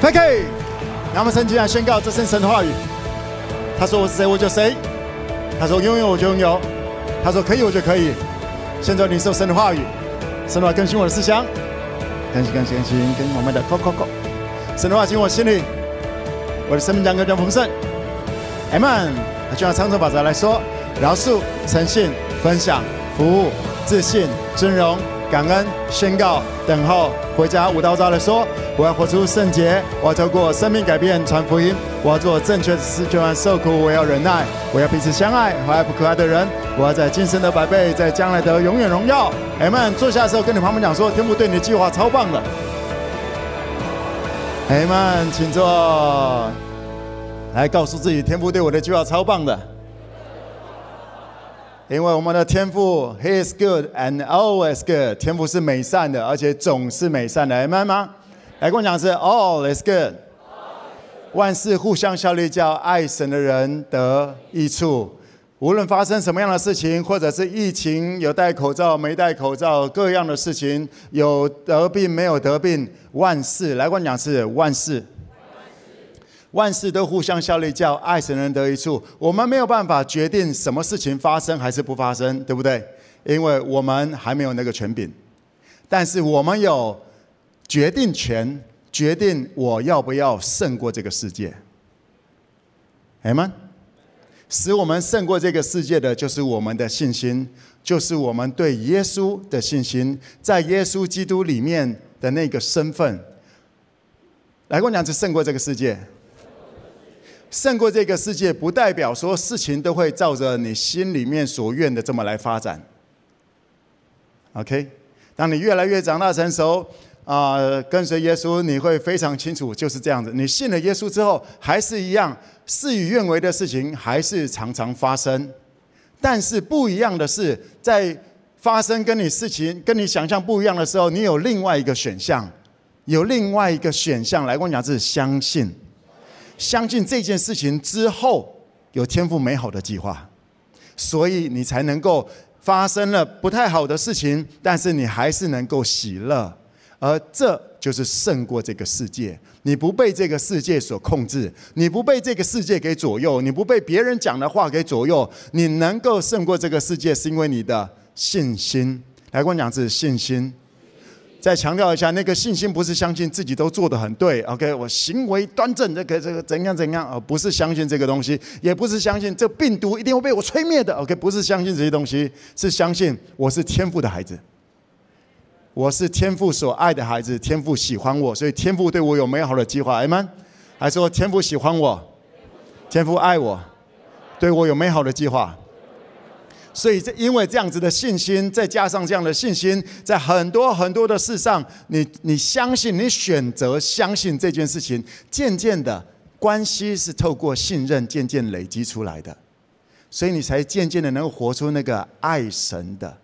，PK。让我们圣经来宣告这是神的话语。他说：“我是谁，我就谁。”他说：“拥有，我就拥有。”他说：“可以，我就可以。”现在领受神的话语，神的话更新我的思想，更新、更新、更新，跟我们的 Go Go Go。神的话进我心里，我的生命将更加丰盛。Amen。就像长城法则来说：饶恕、诚信、分享、服务、自信、尊荣、感恩、宣告、等候。回家舞蹈照来说：我要活出圣洁，我要透过生命改变传福音，我要做正确的事，就算受苦，我要忍耐，我要彼此相爱，和爱不可爱的人，我要在今生得百倍，在将来的永远荣耀。阿们，坐下的时候跟你旁边讲说：天父对你的计划超棒的。阿们，请坐，来告诉自己，天父对我的计划超棒的。因为我们的天父，He is good and always good。天父是美善的，而且总是美善的，明白吗？来跟我讲是 All is good。万事互相效力，叫爱神的人得益处。无论发生什么样的事情，或者是疫情有戴口罩没戴口罩，各样的事情有得病没有得病，万事来跟我讲是万事。万事都互相效力，叫爱神人得益处。我们没有办法决定什么事情发生还是不发生，对不对？因为我们还没有那个权柄。但是我们有决定权，决定我要不要胜过这个世界。哎们，使我们胜过这个世界的就是我们的信心，就是我们对耶稣的信心，在耶稣基督里面的那个身份。来，跟我讲，是胜过这个世界。胜过这个世界，不代表说事情都会照着你心里面所愿的这么来发展。OK，当你越来越长大成熟，啊、跟随耶稣，你会非常清楚就是这样子。你信了耶稣之后，还是一样事与愿违的事情，还是常常发生。但是不一样的是，在发生跟你事情跟你想象不一样的时候，你有另外一个选项，有另外一个选项来跟我讲，是相信。相信这件事情之后有天赋美好的计划，所以你才能够发生了不太好的事情，但是你还是能够喜乐，而这就是胜过这个世界。你不被这个世界所控制，你不被这个世界给左右，你不被别人讲的话给左右，你能够胜过这个世界，是因为你的信心。来跟我讲，是信心。再强调一下，那个信心不是相信自己都做得很对，OK，我行为端正，这个这个怎样怎样，而不是相信这个东西，也不是相信这病毒一定会被我吹灭的，OK，不是相信这些东西，是相信我是天赋的孩子，我是天父所爱的孩子，天父喜欢我，所以天父对我有美好的计划，Amen，还说天父喜欢我，天父爱我，对我有美好的计划。所以，这因为这样子的信心，再加上这样的信心，在很多很多的事上，你你相信，你选择相信这件事情，渐渐的关系是透过信任渐渐累积出来的，所以你才渐渐的能够活出那个爱神的，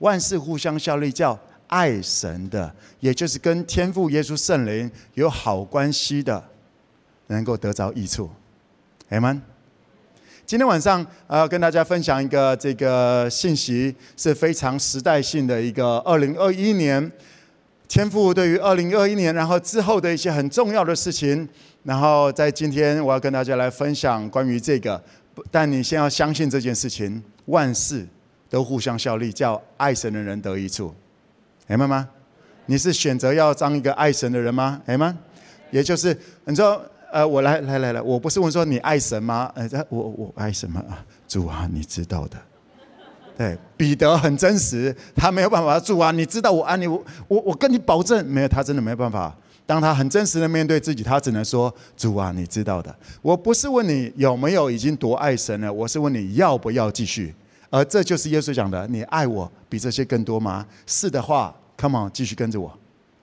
万事互相效力，叫爱神的，也就是跟天父耶稣圣灵有好关系的，能够得着益处，Amen。今天晚上，呃，跟大家分享一个这个信息，是非常时代性的一个二零二一年，天父对于二零二一年，然后之后的一些很重要的事情。然后在今天，我要跟大家来分享关于这个。但你先要相信这件事情，万事都互相效力，叫爱神的人得益处。明白吗？你是选择要当一个爱神的人吗？明白？也就是你说。呃，我来来来来，我不是问说你爱神吗？呃，我我爱什么啊？主啊，你知道的。对，彼得很真实，他没有办法。主啊，你知道我爱你，我我我跟你保证，没有，他真的没办法。当他很真实的面对自己，他只能说：主啊，你知道的。我不是问你有没有已经多爱神了，我是问你要不要继续。而这就是耶稣讲的：你爱我比这些更多吗？是的话，Come on，继续跟着我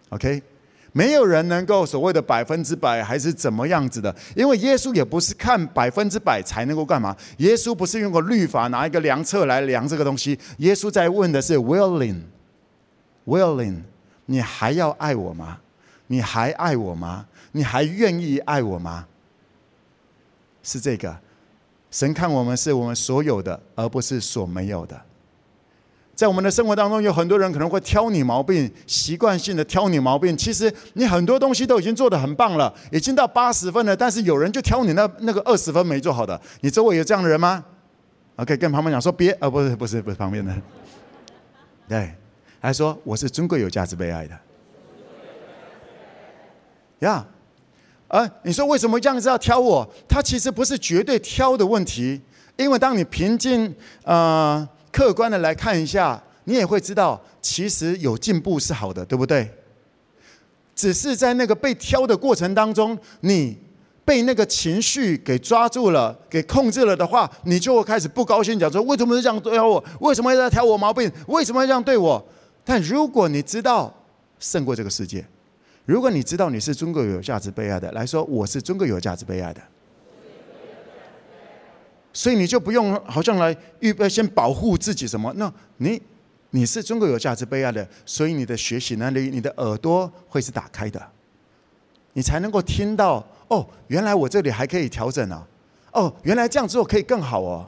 ，OK。没有人能够所谓的百分之百还是怎么样子的，因为耶稣也不是看百分之百才能够干嘛。耶稣不是用个律法拿一个量测来量这个东西。耶稣在问的是 willing，willing，你还要爱我吗？你还爱我吗？你还愿意爱我吗？是这个。神看我们是我们所有的，而不是所没有的。在我们的生活当中，有很多人可能会挑你毛病，习惯性的挑你毛病。其实你很多东西都已经做得很棒了，已经到八十分了，但是有人就挑你那那个二十分没做好的。你周围有这样的人吗？OK，跟旁边讲说别，啊，不是不是不是旁边的，对，还说我是尊贵有价值被爱的，呀，啊，你说为什么这样子要挑我？他其实不是绝对挑的问题，因为当你平静，呃。客观的来看一下，你也会知道，其实有进步是好的，对不对？只是在那个被挑的过程当中，你被那个情绪给抓住了，给控制了的话，你就会开始不高兴，讲说为什么是这样对我？为什么要挑我毛病？为什么要这样对我？但如果你知道胜过这个世界，如果你知道你是尊贵有价值被爱的，来说我是尊贵有价值被爱的。所以你就不用好像来预备先保护自己什么？那你你是中国有价值被爱的，所以你的学习能力、你的耳朵会是打开的，你才能够听到哦，原来我这里还可以调整啊！哦，原来这样做可以更好哦，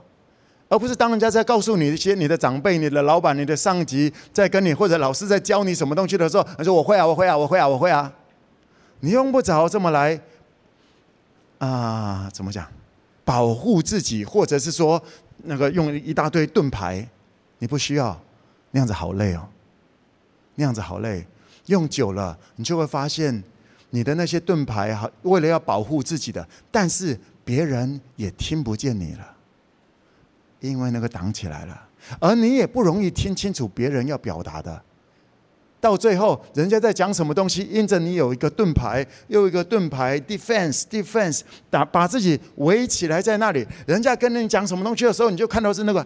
而不是当人家在告诉你一些你的长辈、你的老板、你的上级在跟你或者老师在教你什么东西的时候，他说我会啊，我会啊，我会啊，我会啊，你用不着这么来啊？怎么讲？保护自己，或者是说那个用一大堆盾牌，你不需要，那样子好累哦，那样子好累，用久了你就会发现，你的那些盾牌哈，为了要保护自己的，但是别人也听不见你了，因为那个挡起来了，而你也不容易听清楚别人要表达的。到最后，人家在讲什么东西，因着你有一个盾牌，又一个盾牌，defense，defense，打把自己围起来在那里。人家跟你讲什么东西的时候，你就看到是那个。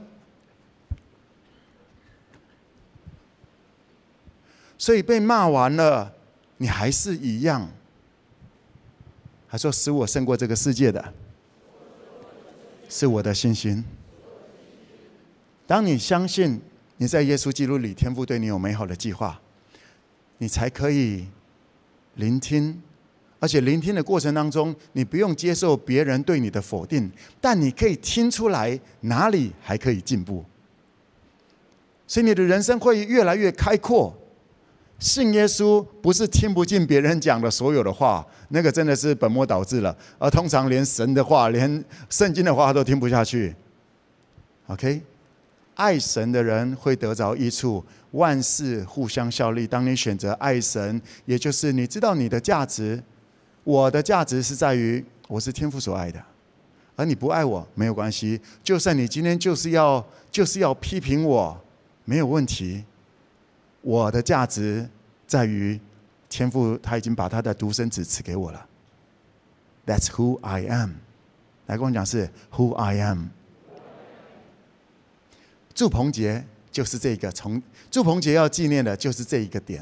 所以被骂完了，你还是一样，还说使我胜过这个世界的，是我的信心。当你相信你在耶稣基督里，天父对你有美好的计划。你才可以聆听，而且聆听的过程当中，你不用接受别人对你的否定，但你可以听出来哪里还可以进步，所以你的人生会越来越开阔。信耶稣不是听不进别人讲的所有的话，那个真的是本末倒置了。而通常连神的话、连圣经的话都听不下去。OK。爱神的人会得着益处，万事互相效力。当你选择爱神，也就是你知道你的价值，我的价值是在于我是天父所爱的，而你不爱我没有关系。就算你今天就是要就是要批评我，没有问题。我的价值在于天父，他已经把他的独生子赐给我了。That's who I am。来跟我讲是 Who I am。祝鹏杰就是这个，从祝鹏杰要纪念的就是这一个点。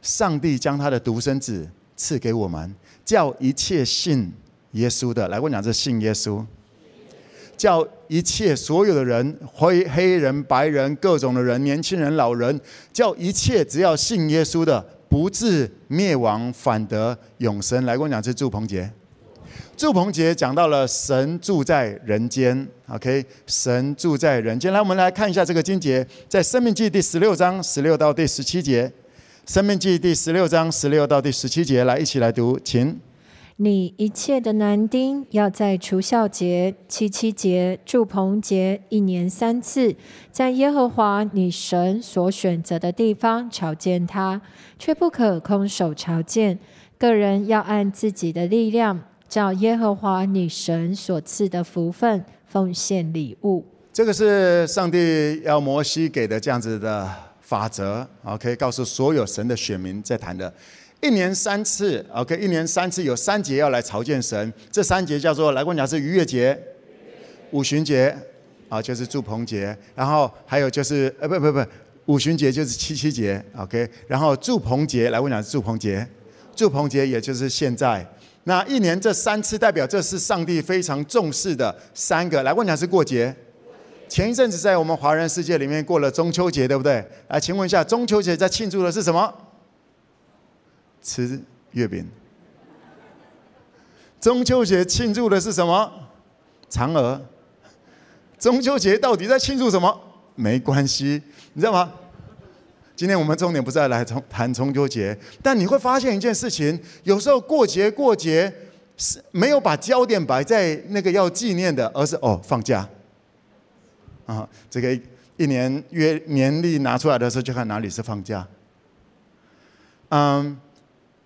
上帝将他的独生子赐给我们，叫一切信耶稣的，来我讲这信耶稣，叫一切所有的人，灰黑人、白人、各种的人、年轻人、老人，叫一切只要信耶稣的，不至灭亡，反得永生。来我讲这祝鹏杰。祝棚节讲到了神住在人间，OK，神住在人间。来，我们来看一下这个经节，在《生命记》第十六章十六到第十七节，《生命记》第十六章十六到第十七节，来一起来读，请。你一切的男丁要在除孝节、七七节、祝棚节一年三次，在耶和华你神所选择的地方朝见他，却不可空手朝见。个人要按自己的力量。叫耶和华女神所赐的福分奉献礼物，这个是上帝要摩西给的这样子的法则。OK，告诉所有神的选民在谈的，一年三次。OK，一年三次有三节要来朝见神，这三节叫做来跟我讲是逾越节、五旬节啊，就是祝棚节，然后还有就是呃不不不，五旬节就是七七节。OK，然后祝棚节来跟我讲是祝棚节，祝棚节也就是现在。那一年这三次代表这是上帝非常重视的三个。来问一下是过节。前一阵子在我们华人世界里面过了中秋节，对不对？来，请问一下，中秋节在庆祝的是什么？吃月饼。中秋节庆祝的是什么？嫦娥。中秋节到底在庆祝什么？没关系，你知道吗？今天我们重点不是要来从谈中秋节，但你会发现一件事情：有时候过节过节是没有把焦点摆在那个要纪念的，而是哦放假啊，这个一年月年历拿出来的时候，就看哪里是放假。嗯，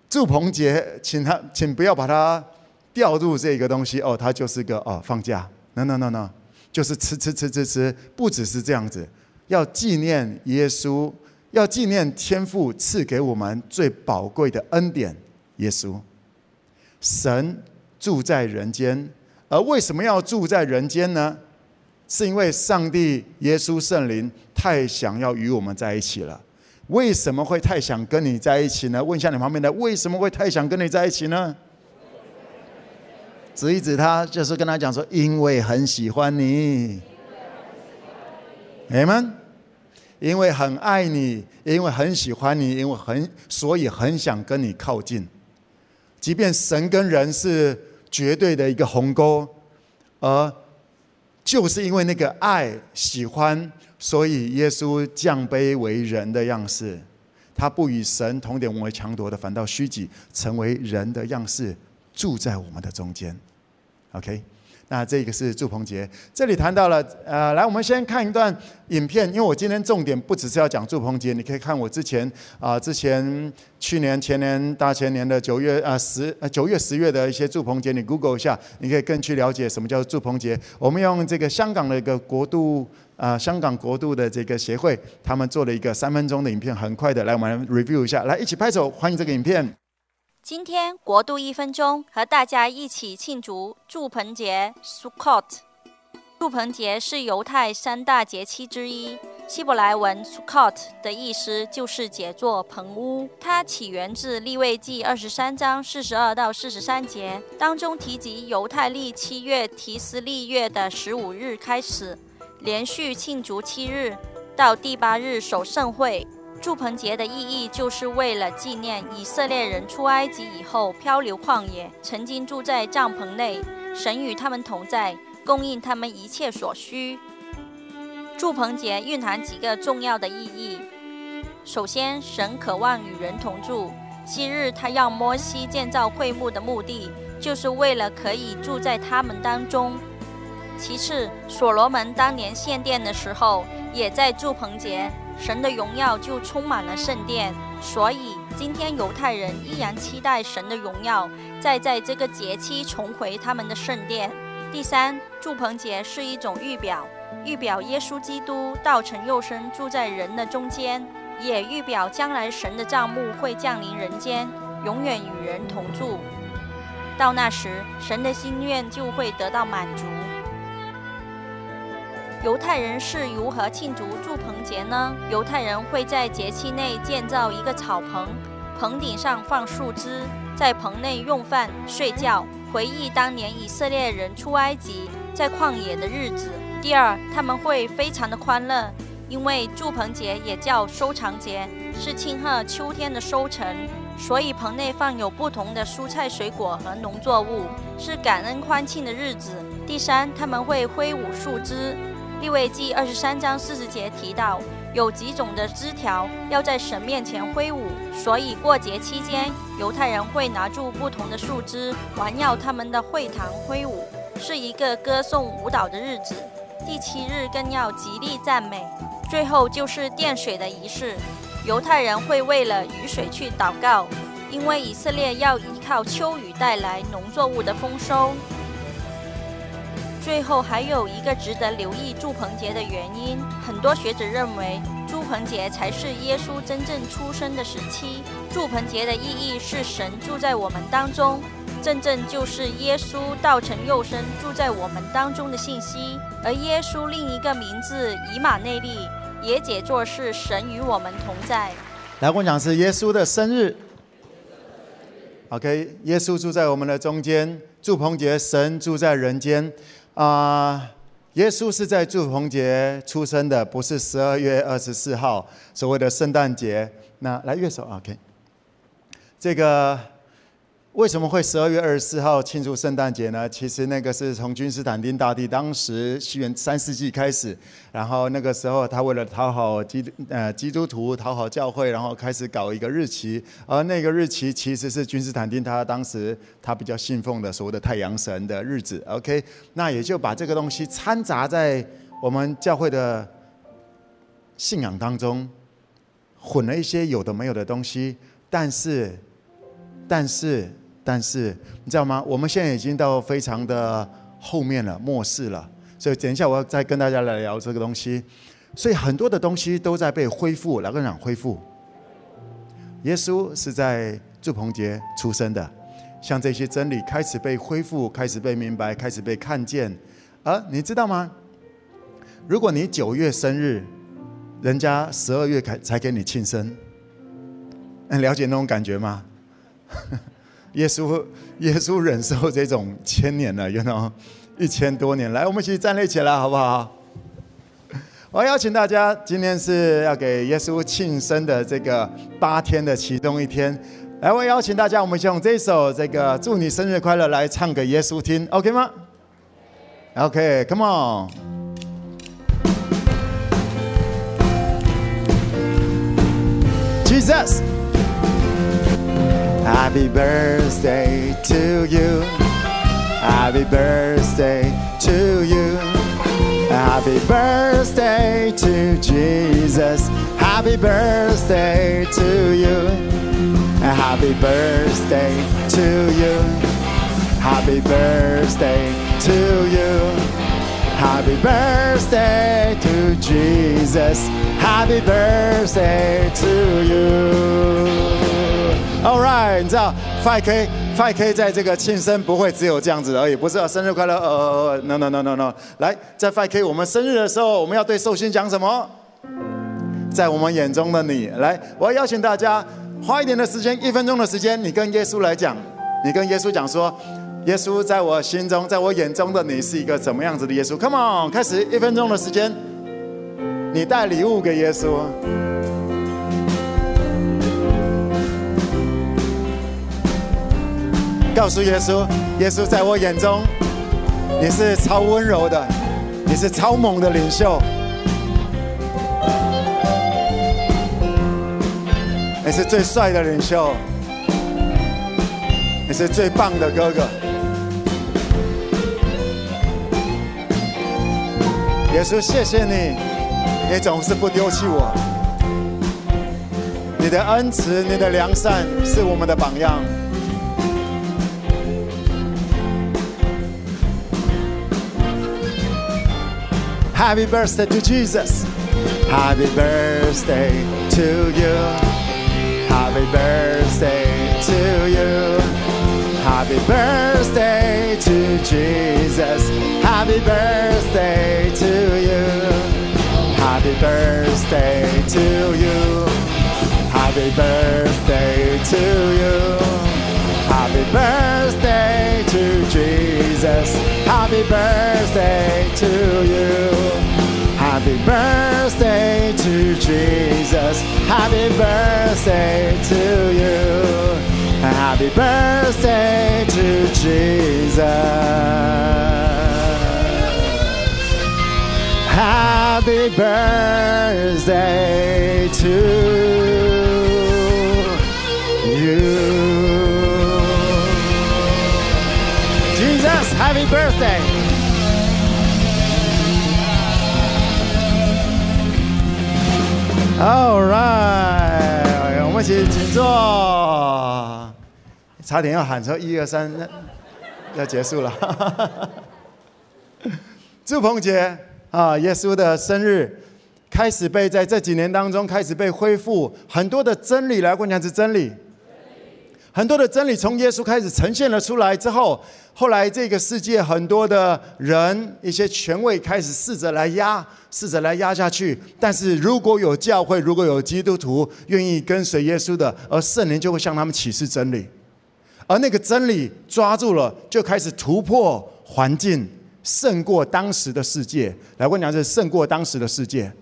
祝鹏节，请他请不要把它掉入这个东西哦，它就是个哦放假。No no no no，就是吃吃吃吃吃，不只是这样子，要纪念耶稣。要纪念天父赐给我们最宝贵的恩典，耶稣。神住在人间，而为什么要住在人间呢？是因为上帝耶稣圣灵太想要与我们在一起了。为什么会太想跟你在一起呢？问一下你旁边的，为什么会太想跟你在一起呢？指一指他，就是跟他讲说，因为很喜欢你。Amen。因为很爱你，因为很喜欢你，因为很所以很想跟你靠近。即便神跟人是绝对的一个鸿沟，而就是因为那个爱、喜欢，所以耶稣降卑为人的样式。他不与神同点为强夺的，反倒虚己，成为人的样式，住在我们的中间。OK。那这个是祝鹏杰，这里谈到了，呃，来，我们先看一段影片，因为我今天重点不只是要讲祝鹏杰，你可以看我之前啊、之前去年、前年、大前年的九月啊十呃九月、十月的一些祝鹏杰，你 Google 一下，你可以更去了解什么叫祝鹏杰。我们用这个香港的一个国度啊、香港国度的这个协会，他们做了一个三分钟的影片，很快的，来，我们 review 一下，来，一起拍手欢迎这个影片。今天国度一分钟和大家一起庆祝住棚节 （Sukkot）。住棚节是犹太三大节期之一。希伯来文 Sukkot 的意思就是解作棚屋。它起源自利未记二十三章四十二到四十三节，当中提及犹太历七月提斯利月的十五日开始，连续庆祝七日，到第八日守盛会。住棚节的意义就是为了纪念以色列人出埃及以后漂流旷野，曾经住在帐篷内，神与他们同在，供应他们一切所需。住棚节蕴含几个重要的意义：首先，神渴望与人同住，昔日他让摩西建造会幕的目的，就是为了可以住在他们当中；其次，所罗门当年献殿的时候，也在住棚节。神的荣耀就充满了圣殿，所以今天犹太人依然期待神的荣耀再在这个节期重回他们的圣殿。第三，祝棚节是一种预表，预表耶稣基督道成肉身住在人的中间，也预表将来神的帐幕会降临人间，永远与人同住。到那时，神的心愿就会得到满足。犹太人是如何庆祝住棚节呢？犹太人会在节期内建造一个草棚，棚顶上放树枝，在棚内用饭、睡觉，回忆当年以色列人出埃及在旷野的日子。第二，他们会非常的欢乐，因为住棚节也叫收藏节，是庆贺秋天的收成，所以棚内放有不同的蔬菜、水果和农作物，是感恩欢庆的日子。第三，他们会挥舞树枝。利未记二十三章四十节提到，有几种的枝条要在神面前挥舞，所以过节期间，犹太人会拿住不同的树枝环绕他们的会堂挥舞，是一个歌颂舞蹈的日子。第七日更要极力赞美。最后就是奠水的仪式，犹太人会为了雨水去祷告，因为以色列要依靠秋雨带来农作物的丰收。最后还有一个值得留意祝棚节的原因，很多学者认为祝棚节才是耶稣真正出生的时期。祝棚节的意义是神住在我们当中，真正就是耶稣道成肉身住在我们当中的信息。而耶稣另一个名字以马内利，也解作是神与我们同在。来，我讲是耶稣的生日。OK，耶稣住在我们的中间，祝棚节神住在人间。啊耶稣是在祝棚节出生的，不是十二月二十四号所谓的圣诞节。那来乐手，OK。这个为什么会十二月二十四号庆祝圣诞节呢？其实那个是从君士坦丁大帝当时西元三世纪开始，然后那个时候他为了讨好基呃基督徒，讨好教会，然后开始搞一个日期，而那个日期其实是君士坦丁他当时他比较信奉的所谓的太阳神的日子。OK，那也就把这个东西掺杂在我们教会的信仰当中，混了一些有的没有的东西，但是，但是。但是你知道吗？我们现在已经到非常的后面了，末世了。所以等一下我要再跟大家来聊这个东西。所以很多的东西都在被恢复。哪个人恢复？耶稣是在祝棚节出生的，像这些真理开始被恢复，开始被明白，开始被看见。而你知道吗？如果你九月生日，人家十二月才才给你庆生，你了解那种感觉吗？耶稣，耶稣忍受这种千年了，you know，一千多年来，我们一起站立起来，好不好？我邀请大家，今天是要给耶稣庆生的这个八天的其中一天。来，我邀请大家，我们先用这首这个“祝你生日快乐”来唱给耶稣听，OK 吗？OK，Come on，Jesus。Happy birthday to you. Happy birthday to you. Happy birthday to Jesus. Happy birthday to you. Happy birthday to you. Happy birthday to you. Happy birthday to Jesus. Happy birthday to you. All right，你知道 Five K Five K 在这个庆生不会只有这样子而已，不是啊生日快乐，呃，no no no no no。来，在 Five K 我们生日的时候，我们要对寿星讲什么？在我们眼中的你，来，我要邀请大家花一点的时间，一分钟的时间，你跟耶稣来讲，你跟耶稣讲说，耶稣在我心中，在我眼中的你是一个怎么样子的耶稣？Come on，开始一分钟的时间，你带礼物给耶稣。告诉耶稣，耶稣在我眼中，你是超温柔的，你是超猛的领袖，你是最帅的领袖，你是最棒的哥哥。耶稣，谢谢你，你总是不丢弃我，你的恩慈，你的良善是我们的榜样。Happy birthday to Jesus. Happy birthday to you. Happy birthday to you. Happy birthday to Jesus. Happy birthday to you. Happy birthday to you. Happy birthday to you. Happy birthday to Jesus. Happy birthday to you. Happy birthday to Jesus. Happy birthday to you. Happy birthday to Jesus. Happy birthday to you. Jesus, happy birthday. 好 right，我们请请坐。差点要喊出一二三，要结束了。祝鹏杰啊，耶稣的生日开始被在这几年当中开始被恢复，很多的真理来过讲是真理，很多的真理从耶稣开始呈现了出来之后，后来这个世界很多的人一些权位开始试着来压。试着来压下去，但是如果有教会，如果有基督徒愿意跟随耶稣的，而圣灵就会向他们启示真理，而那个真理抓住了，就开始突破环境，胜过当时的世界。来，我跟你讲，是胜过当时的世界。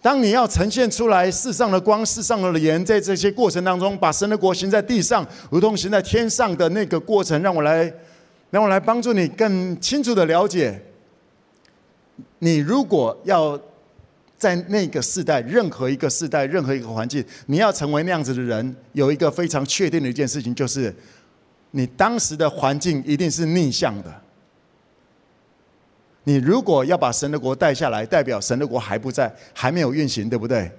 当你要呈现出来世上的光、世上的盐，在这些过程当中，把神的国行在地上，如同行在天上的那个过程，让我来，让我来帮助你更清楚的了解。你如果要在那个世代，任何一个世代，任何一个环境，你要成为那样子的人，有一个非常确定的一件事情，就是你当时的环境一定是逆向的。你如果要把神的国带下来，代表神的国还不在，还没有运行，对不对？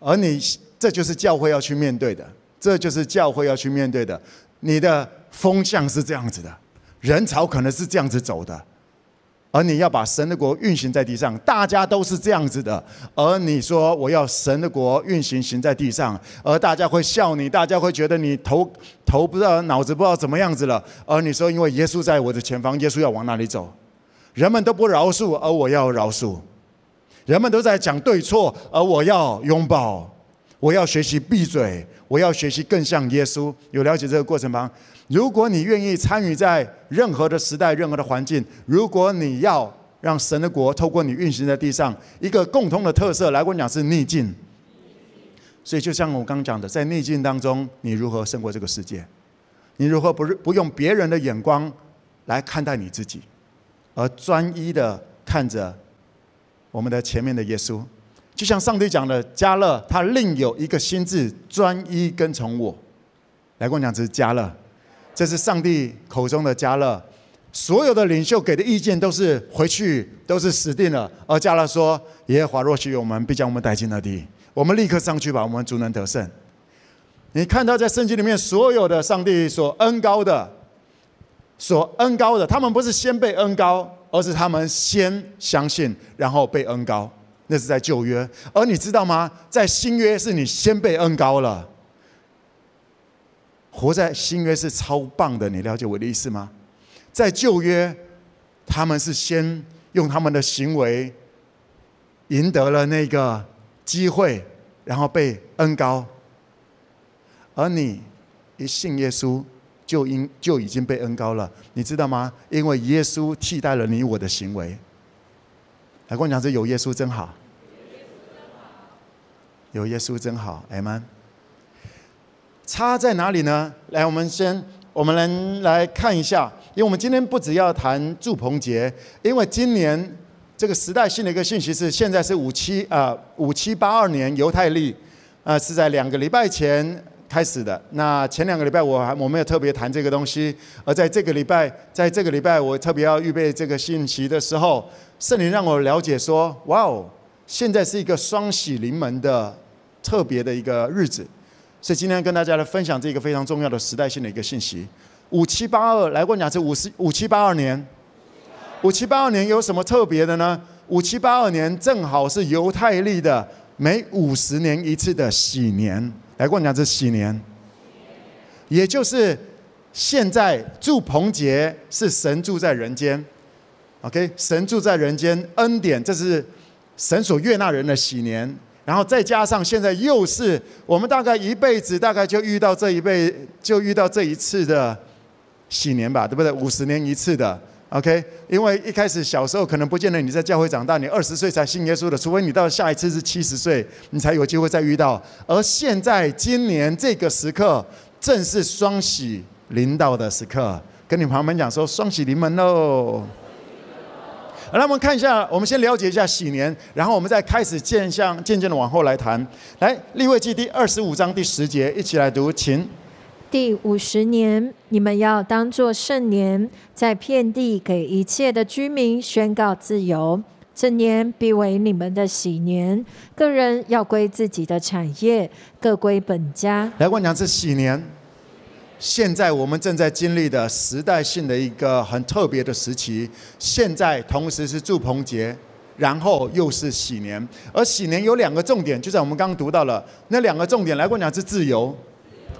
而你这就是教会要去面对的，这就是教会要去面对的。你的风向是这样子的，人潮可能是这样子走的，而你要把神的国运行在地上，大家都是这样子的。而你说我要神的国运行行在地上，而大家会笑你，大家会觉得你头头不知道脑子不知道怎么样子了。而你说因为耶稣在我的前方，耶稣要往哪里走？人们都不饶恕，而我要饶恕；人们都在讲对错，而我要拥抱。我要学习闭嘴，我要学习更像耶稣。有了解这个过程吗？如果你愿意参与在任何的时代、任何的环境，如果你要让神的国透过你运行在地上，一个共通的特色，来跟我讲是逆境。所以，就像我刚刚讲的，在逆境当中，你如何胜过这个世界？你如何不不用别人的眼光来看待你自己？而专一的看着我们的前面的耶稣，就像上帝讲的，加勒他另有一个心志，专一跟从我。来跟我讲，这是迦勒，这是上帝口中的加勒。所有的领袖给的意见都是回去都是死定了。而加勒说：“耶和华若许我们，必将我们带进那地。我们立刻上去吧，我们足能得胜。”你看到在圣经里面所有的上帝所恩膏的。所恩高的，他们不是先被恩高，而是他们先相信，然后被恩高。那是在旧约，而你知道吗？在新约是你先被恩高了。活在新约是超棒的，你了解我的意思吗？在旧约，他们是先用他们的行为赢得了那个机会，然后被恩高。而你一信耶稣。就因就已经被恩高了，你知道吗？因为耶稣替代了你我的行为。来跟我讲，这有耶稣真好，有耶稣真好，阿们。差在哪里呢？来，我们先，我们来来看一下，因为我们今天不只要谈祝棚节，因为今年这个时代性的一个信息是，现在是五七啊五七八二年犹太历，啊是在两个礼拜前。开始的。那前两个礼拜我还我没有特别谈这个东西，而在这个礼拜，在这个礼拜我特别要预备这个信息的时候，圣灵让我了解说，哇哦，现在是一个双喜临门的特别的一个日子，所以今天跟大家来分享这个非常重要的时代性的一个信息。五七八二，来过讲是五十五七八二年，五七八二年有什么特别的呢？五七八二年正好是犹太历的每五十年一次的喜年。来跟我讲，这喜年，也就是现在祝棚节是神住在人间，OK，神住在人间，恩典，这是神所悦纳人的喜年。然后再加上现在又是我们大概一辈子大概就遇到这一辈就遇到这一次的喜年吧，对不对？五十年一次的。OK，因为一开始小时候可能不见得你在教会长大，你二十岁才信耶稣的，除非你到下一次是七十岁，你才有机会再遇到。而现在今年这个时刻，正是双喜临到的时刻，跟你朋友们讲说双喜临门喽。好，那我们看一下，我们先了解一下喜年，然后我们再开始渐向渐渐的往后来谈。来，利未记第二十五章第十节，一起来读，请。第五十年，你们要当作圣年，在遍地给一切的居民宣告自由。这年必为你们的喜年，各人要归自己的产业，各归本家。来，我讲这喜年，现在我们正在经历的时代性的一个很特别的时期。现在同时是祝棚节，然后又是喜年，而喜年有两个重点，就在我们刚刚读到了那两个重点。来，我讲是自由。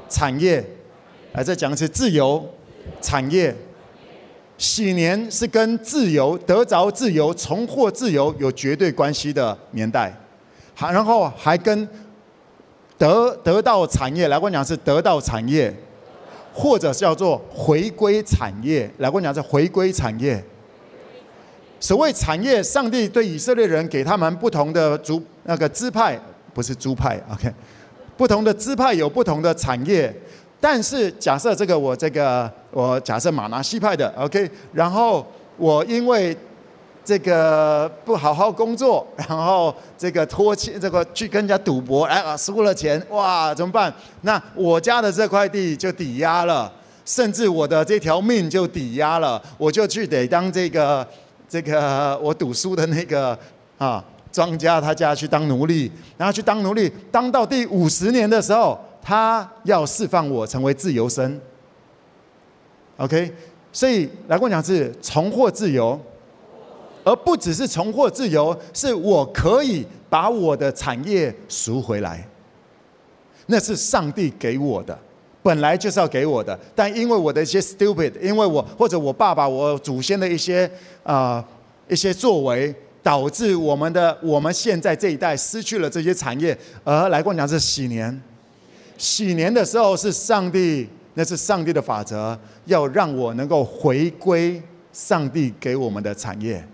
产业，来再讲一次，自由产业，喜年是跟自由得着自由、重获自由有绝对关系的年代，还然后还跟得得到产业，来我讲是得到产业，或者叫做回归产业，来我讲是回归产业。所谓产业，上帝对以色列人给他们不同的族那个支派，不是猪派，OK，不同的支派有不同的产业。但是假设这个我这个我假设马拿西派的，OK，然后我因为这个不好好工作，然后这个拖欠这个去跟人家赌博，哎啊输了钱，哇怎么办？那我家的这块地就抵押了，甚至我的这条命就抵押了，我就去得当这个。这个我赌输的那个啊庄家，他家去当奴隶，然后去当奴隶，当到第五十年的时候，他要释放我成为自由身。OK，所以来跟我讲是重获自由，而不只是重获自由，是我可以把我的产业赎回来，那是上帝给我的。本来就是要给我的，但因为我的一些 stupid，因为我或者我爸爸、我祖先的一些啊、一些作为，导致我们的我们现在这一代失去了这些产业，而来跟我讲是禧年，禧年的时候是上帝，那是上帝的法则，要让我能够回归上帝给我们的产业。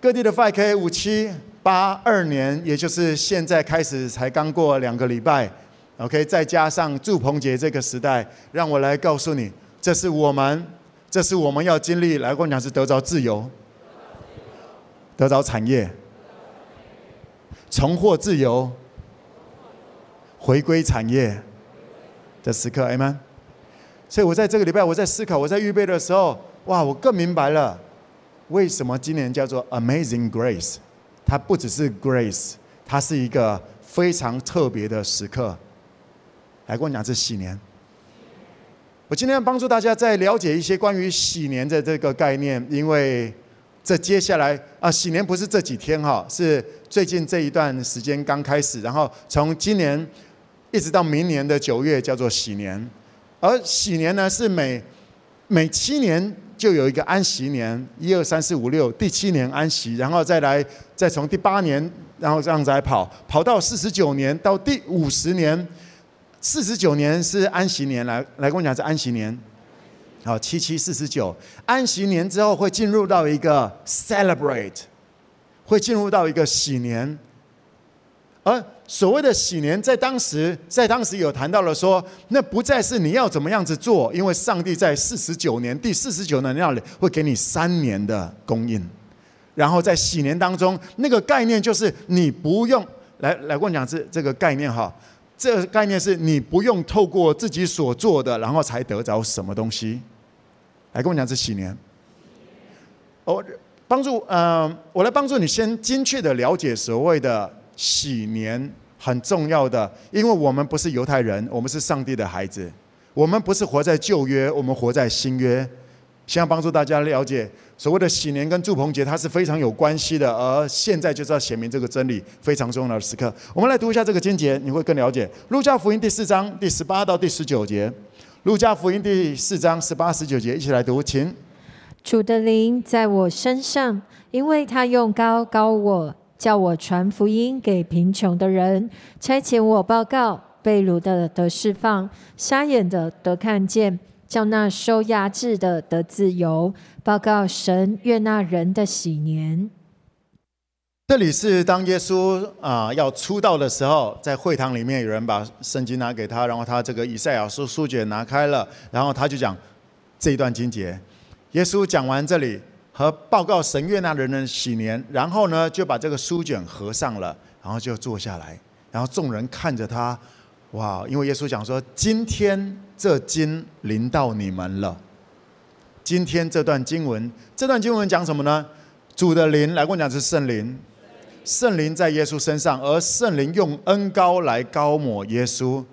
各地的 5K 五七八二年，也就是现在开始才刚过两个礼拜。OK，再加上祝鹏杰这个时代，让我来告诉你，这是我们，这是我们要经历。来跟我讲是得着自由，得着产业，重获自由，回归产业的时刻，Amen。所以我在这个礼拜，我在思考，我在预备的时候，哇，我更明白了为什么今年叫做 Amazing Grace。它不只是 Grace，它是一个非常特别的时刻。来跟我讲这禧年。我今天要帮助大家再了解一些关于禧年的这个概念，因为这接下来啊，禧年不是这几天哈，是最近这一段时间刚开始，然后从今年一直到明年的九月叫做喜年，而喜年呢是每每七年就有一个安息年，一二三四五六，第七年安息，然后再来再从第八年，然后这样子来跑，跑到四十九年到第五十年。四十九年是安息年，来来跟我讲是安息年，好，七七四十九，安息年之后会进入到一个 celebrate，会进入到一个喜年，而所谓的禧年，在当时在当时有谈到了说，那不再是你要怎么样子做，因为上帝在四十九年第四十九年那里会给你三年的供应，然后在禧年当中，那个概念就是你不用来来跟我讲这这个概念哈。这个概念是你不用透过自己所做的，然后才得着什么东西。来跟我讲，这禧年。我帮助，嗯，我来帮助你先精确的了解所谓的禧年很重要的，因为我们不是犹太人，我们是上帝的孩子，我们不是活在旧约，我们活在新约。先要帮助大家了解。所谓的禧年跟祝棚节，它是非常有关系的，而现在就是要显明这个真理非常重要的时刻。我们来读一下这个经节，你会更了解。路加福音第四章第十八到第十九节。路加福音第四章十八、十九节，一起来读，请。主的灵在我身上，因为他用膏膏我，叫我传福音给贫穷的人，差遣我报告被掳的得释放，瞎眼的得看见。叫那受压制的得自由，报告神悦纳人的禧年。这里是当耶稣啊、要出道的时候，在会堂里面有人把圣经拿给他，然后他这个以赛亚书书卷拿开了，然后他就讲这一段经节。耶稣讲完这里和报告神悦纳人的喜年，然后呢就把这个书卷合上了，然后就坐下来，然后众人看着他。哇！因为耶稣讲说，今天这经临到你们了。今天这段经文，这段经文讲什么呢？主的灵来跟我讲是圣灵，圣灵在耶稣身上，而圣灵用恩膏来膏抹耶稣。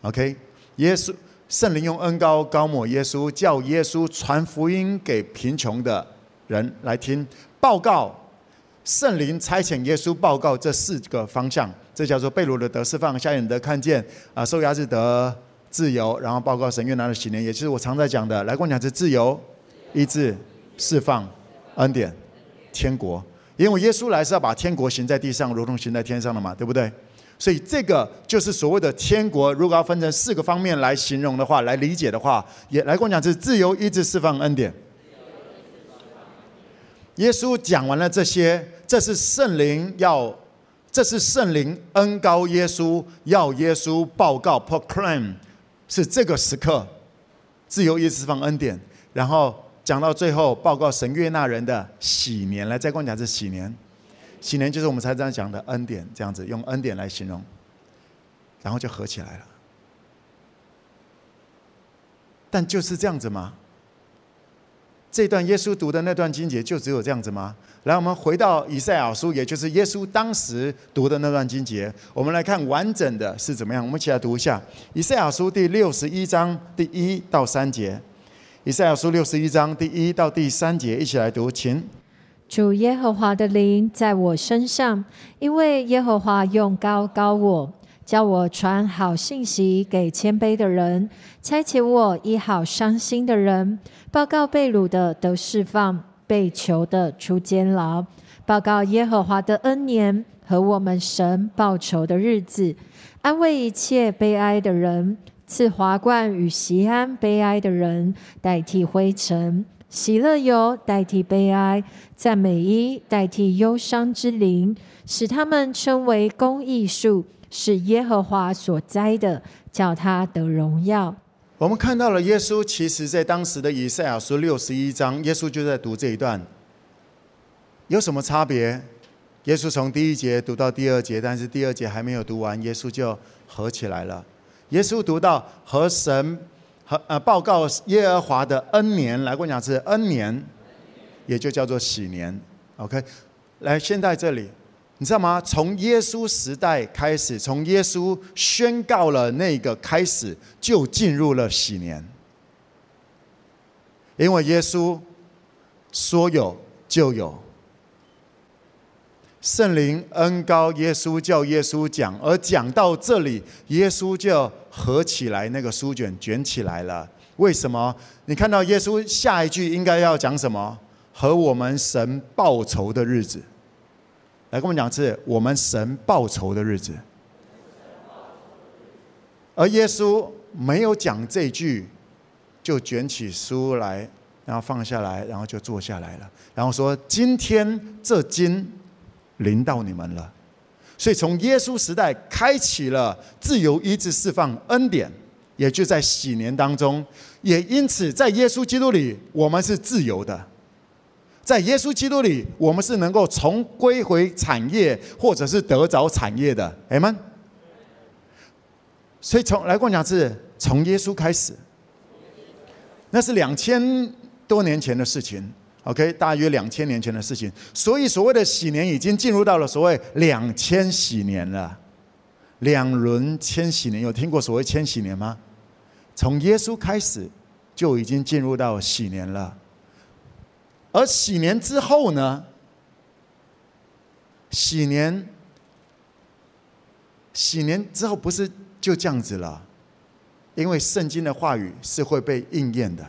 OK，耶稣圣灵用恩膏膏抹耶稣，叫耶稣传福音给贫穷的人来听，报告。圣灵差遣耶稣报告这四个方向，这叫做被掳的得释放，瞎眼得看见，啊，受压制得自由，然后报告神悦纳的禧年，也就是我常在讲的，来过两次自由、医治、释放、恩典、天国。因为耶稣来是要把天国行在地上，如同行在天上的嘛，对不对？所以这个就是所谓的天国。如果要分成四个方面来形容的话，来理解的话，也来跟我讲是自由、意志、释放、恩典。耶稣讲完了这些，这是圣灵要，这是圣灵恩膏耶稣，要耶稣报告 proclaim，是这个时刻，自由意志释放恩典，然后讲到最后报告神悦纳人的喜年，来再跟我讲这喜年，喜年就是我们才这样讲的恩典，这样子用恩典来形容，然后就合起来了，但就是这样子吗？这段耶稣读的那段经节就只有这样子吗？来，我们回到以赛亚书，也就是耶稣当时读的那段经节，我们来看完整的是怎么样。我们一起来读一下以赛亚书第六十一章第一到三节。以赛亚书六十一章第一到第三节，一起来读，请。主耶和华的灵在我身上，因为耶和华用高高我。叫我传好信息给谦卑的人，差遣我医好伤心的人，报告被掳的得释放，被囚的出监牢，报告耶和华的恩年和我们神报仇的日子，安慰一切悲哀的人，赐华冠与锡安悲哀的人代替灰尘，喜乐油代替悲哀，赞美衣代替忧伤之灵，使他们称为公义树。是耶和华所栽的，叫他得荣耀。我们看到了耶稣，其实在当时的以赛亚书六十一章，耶稣就在读这一段。有什么差别？耶稣从第一节读到第二节，但是第二节还没有读完，耶稣就合起来了。耶稣读到和神和呃报告耶和华的恩年，来跟我讲是恩年，也就叫做喜年。OK，来，先在这里。你知道吗？从耶稣时代开始，从耶稣宣告了那个开始，就进入了喜年。因为耶稣说有就有，圣灵恩膏耶稣，叫耶稣讲，而讲到这里，耶稣就合起来那个书卷卷起来了。为什么？你看到耶稣下一句应该要讲什么？和我们神报仇的日子。来跟我们讲是我们神报仇的日子，而耶稣没有讲这句，就卷起书来，然后放下来，然后就坐下来了，然后说：“今天这经临到你们了。”所以从耶稣时代开启了自由医治释放恩典，也就在喜年当中，也因此在耶稣基督里，我们是自由的。在耶稣基督里，我们是能够重归回产业，或者是得着产业的，阿们。所以从来跟我讲是从耶稣开始，那是两千多年前的事情，OK，大约两千年前的事情。所以所谓的喜年已经进入到了所谓两千禧年了，两轮千禧年，有听过所谓千禧年吗？从耶稣开始就已经进入到喜年了。而喜年之后呢？喜年，喜年之后不是就这样子了？因为圣经的话语是会被应验的。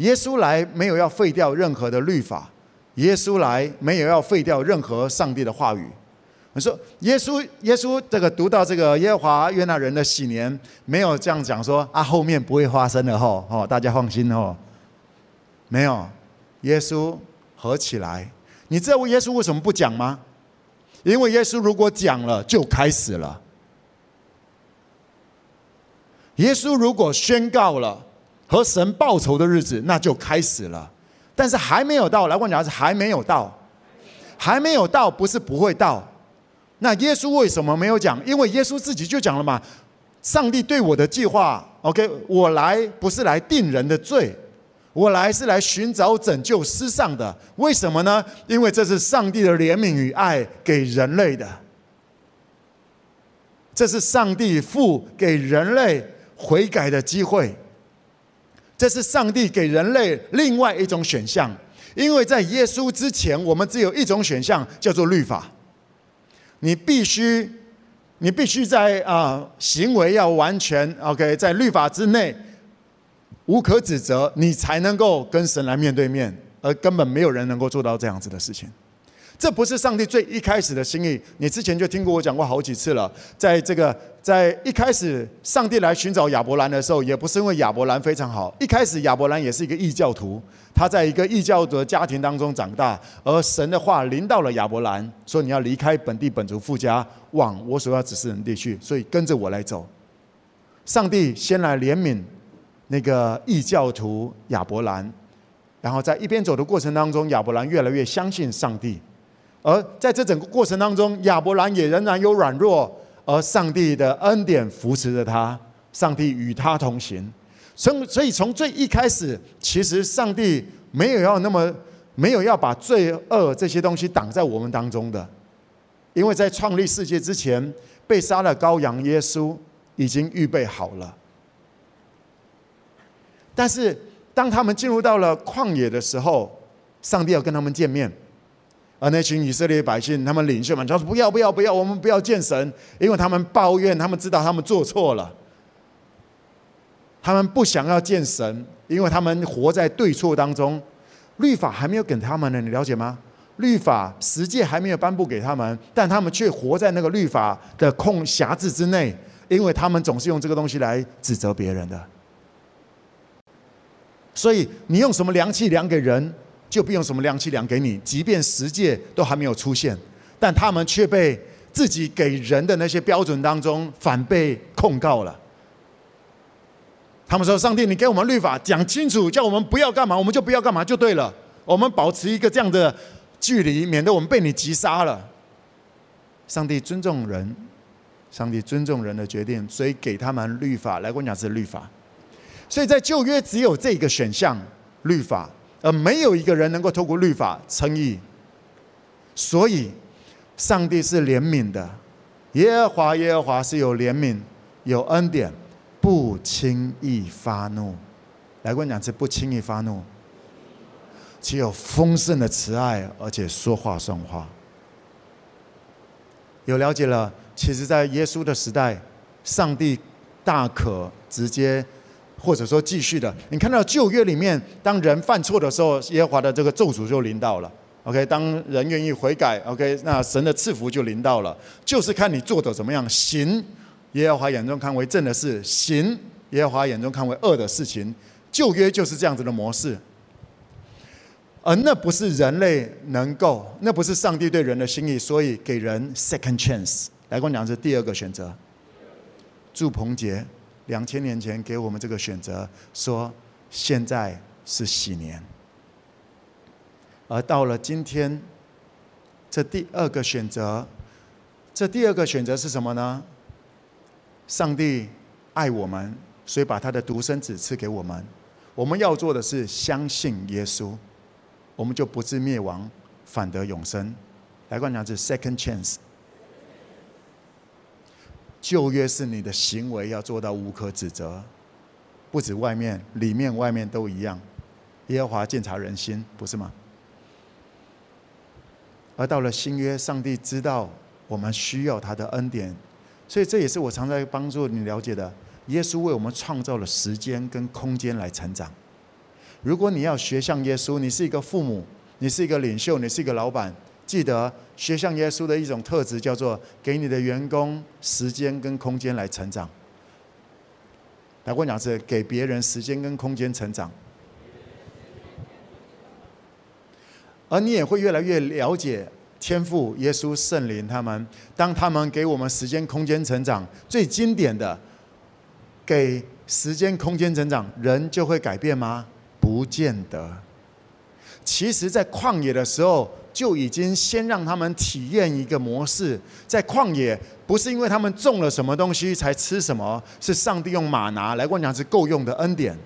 耶稣来没有要废掉任何的律法，耶稣来没有要废掉任何上帝的话语。我说耶稣，耶稣这个读到这个耶和华约纳人的喜年，没有这样讲说啊，后面不会发生的吼，哦，大家放心哦，没有。耶稣合起来，你知道耶稣为什么不讲吗？因为耶稣如果讲了，就开始了。耶稣如果宣告了和神报仇的日子，那就开始了。但是还没有到，来问你，还是还没有到，还没有到，不是不会到。那耶稣为什么没有讲？因为耶稣自己就讲了嘛，上帝对我的计划，OK，我来不是来定人的罪。我来是来寻找拯救世上的，为什么呢？因为这是上帝的怜悯与爱给人类的，这是上帝父给人类悔改的机会，这是上帝给人类另外一种选项。因为在耶稣之前，我们只有一种选项，叫做律法。你必须，你必须在啊、行为要完全 OK，在律法之内。无可指责，你才能够跟神来面对面，而根本没有人能够做到这样子的事情。这不是上帝最一开始的心意。你之前就听过我讲过好几次了。在这个在一开始，上帝来寻找亚伯兰的时候，也不是因为亚伯兰非常好。一开始亚伯兰也是一个异教徒，他在一个异教的家庭当中长大，而神的话临到了亚伯兰，说你要离开本地本族父家，往我所要指示人地去，所以跟着我来走。上帝先来怜悯那个异教徒亚伯兰，然后在一边走的过程当中，亚伯兰越来越相信上帝。而在这整个过程当中，亚伯兰也仍然有软弱，而上帝的恩典扶持着他，上帝与他同行。从所以从最一开始，其实上帝没有要那么没有要把罪恶这些东西挡在我们当中的，因为在创立世界之前，被杀的羔羊耶稣已经预备好了。但是当他们进入到了旷野的时候，上帝要跟他们见面。而那群以色列百姓，他们领袖们就说：“不要，不要，不要！我们不要见神，因为他们抱怨，他们知道他们做错了。他们不想要见神，因为他们活在对错当中。律法还没有给他们呢，你了解吗？律法实际还没有颁布给他们，但他们却活在那个律法的空辖制之内，因为他们总是用这个东西来指责别人的。所以，你用什么量器量给人？”就不用什么量器量给你，即便十诫都还没有出现，但他们却被自己给人的那些标准当中反被控告了。他们说：“上帝，你给我们律法讲清楚，叫我们不要干嘛，我们就不要干嘛就对了。我们保持一个这样的距离，免得我们被你击杀了。”上帝尊重人，上帝尊重人的决定，所以给他们律法。来，我讲是律法。所以在旧约只有这个选项，律法。而没有一个人能够透过律法称义，所以上帝是怜悯的，耶和华耶和华是有怜悯、有恩典，不轻易发怒。来过两次，不轻易发怒，只有丰盛的慈爱，而且说话算话。有了解了，其实在耶稣的时代，上帝大可直接。或者说继续的，你看到旧约里面，当人犯错的时候，耶和华的这个咒诅就临到了。OK，当人愿意悔改，OK，那神的赐福就临到了。就是看你做的怎么样，行耶和华眼中看为正的事，行耶和华眼中看为恶的事情。旧约就是这样子的模式，而那不是人类能够，那不是上帝对人的心意，所以给人 second chance。来跟我讲，是第二个选择，祝鹏杰。两千年前给我们这个选择，说现在是喜年，而到了今天，这第二个选择，这第二个选择是什么呢？上帝爱我们，所以把他的独生子赐给我们。我们要做的是相信耶稣，我们就不致灭亡，反得永生。来，观众讲是 second chance。旧约是你的行为要做到无可指责，不止外面，里面外面都一样。耶和华鉴察人心，不是吗？而到了新约，上帝知道我们需要他的恩典，所以这也是我常在帮助你了解的。耶稣为我们创造了时间跟空间来成长。如果你要学像耶稣，你是一个父母，你是一个领袖，你是一个老板。记得学像耶稣的一种特质，叫做给你的员工时间跟空间来成长。来，我讲是给别人时间跟空间成长，而你也会越来越了解天父、耶稣、圣灵他们。当他们给我们时间、空间成长，最经典的，给时间、空间成长，人就会改变吗？不见得。其实，在旷野的时候。就已经先让他们体验一个模式，在旷野不是因为他们种了什么东西才吃什么，是上帝用马拿来，我讲是够用的恩典。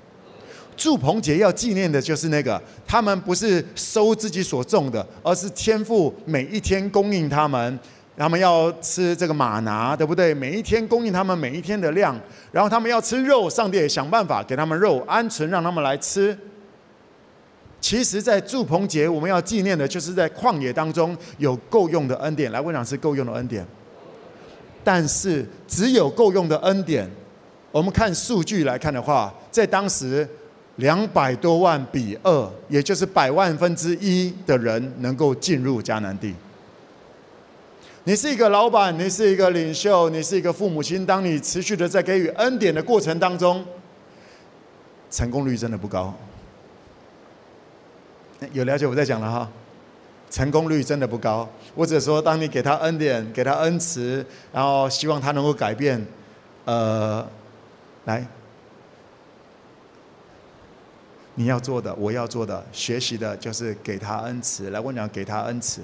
祝棚节要纪念的就是那个，他们不是收自己所种的，而是天父每一天供应他们，他们要吃这个马拿，对不对？每一天供应他们每一天的量，然后他们要吃肉，上帝也想办法给他们肉，鹌鹑让他们来吃。其实，在祝棚节，我们要纪念的，就是在旷野当中有够用的恩典。来，我讲是够用的恩典。但是，只有够用的恩典，我们看数据来看的话，在当时两百多万比二，也就是百万分之一的人能够进入迦南地。你是一个老板，你是一个领袖，你是一个父母亲。当你持续的在给予恩典的过程当中，成功率真的不高。有了解我在讲了哈，成功率真的不高。或者说，当你给他恩典，给他恩慈，然后希望他能够改变，呃，来。你要做的，我要做的，学习的就是给他恩慈。来，我讲给他恩慈，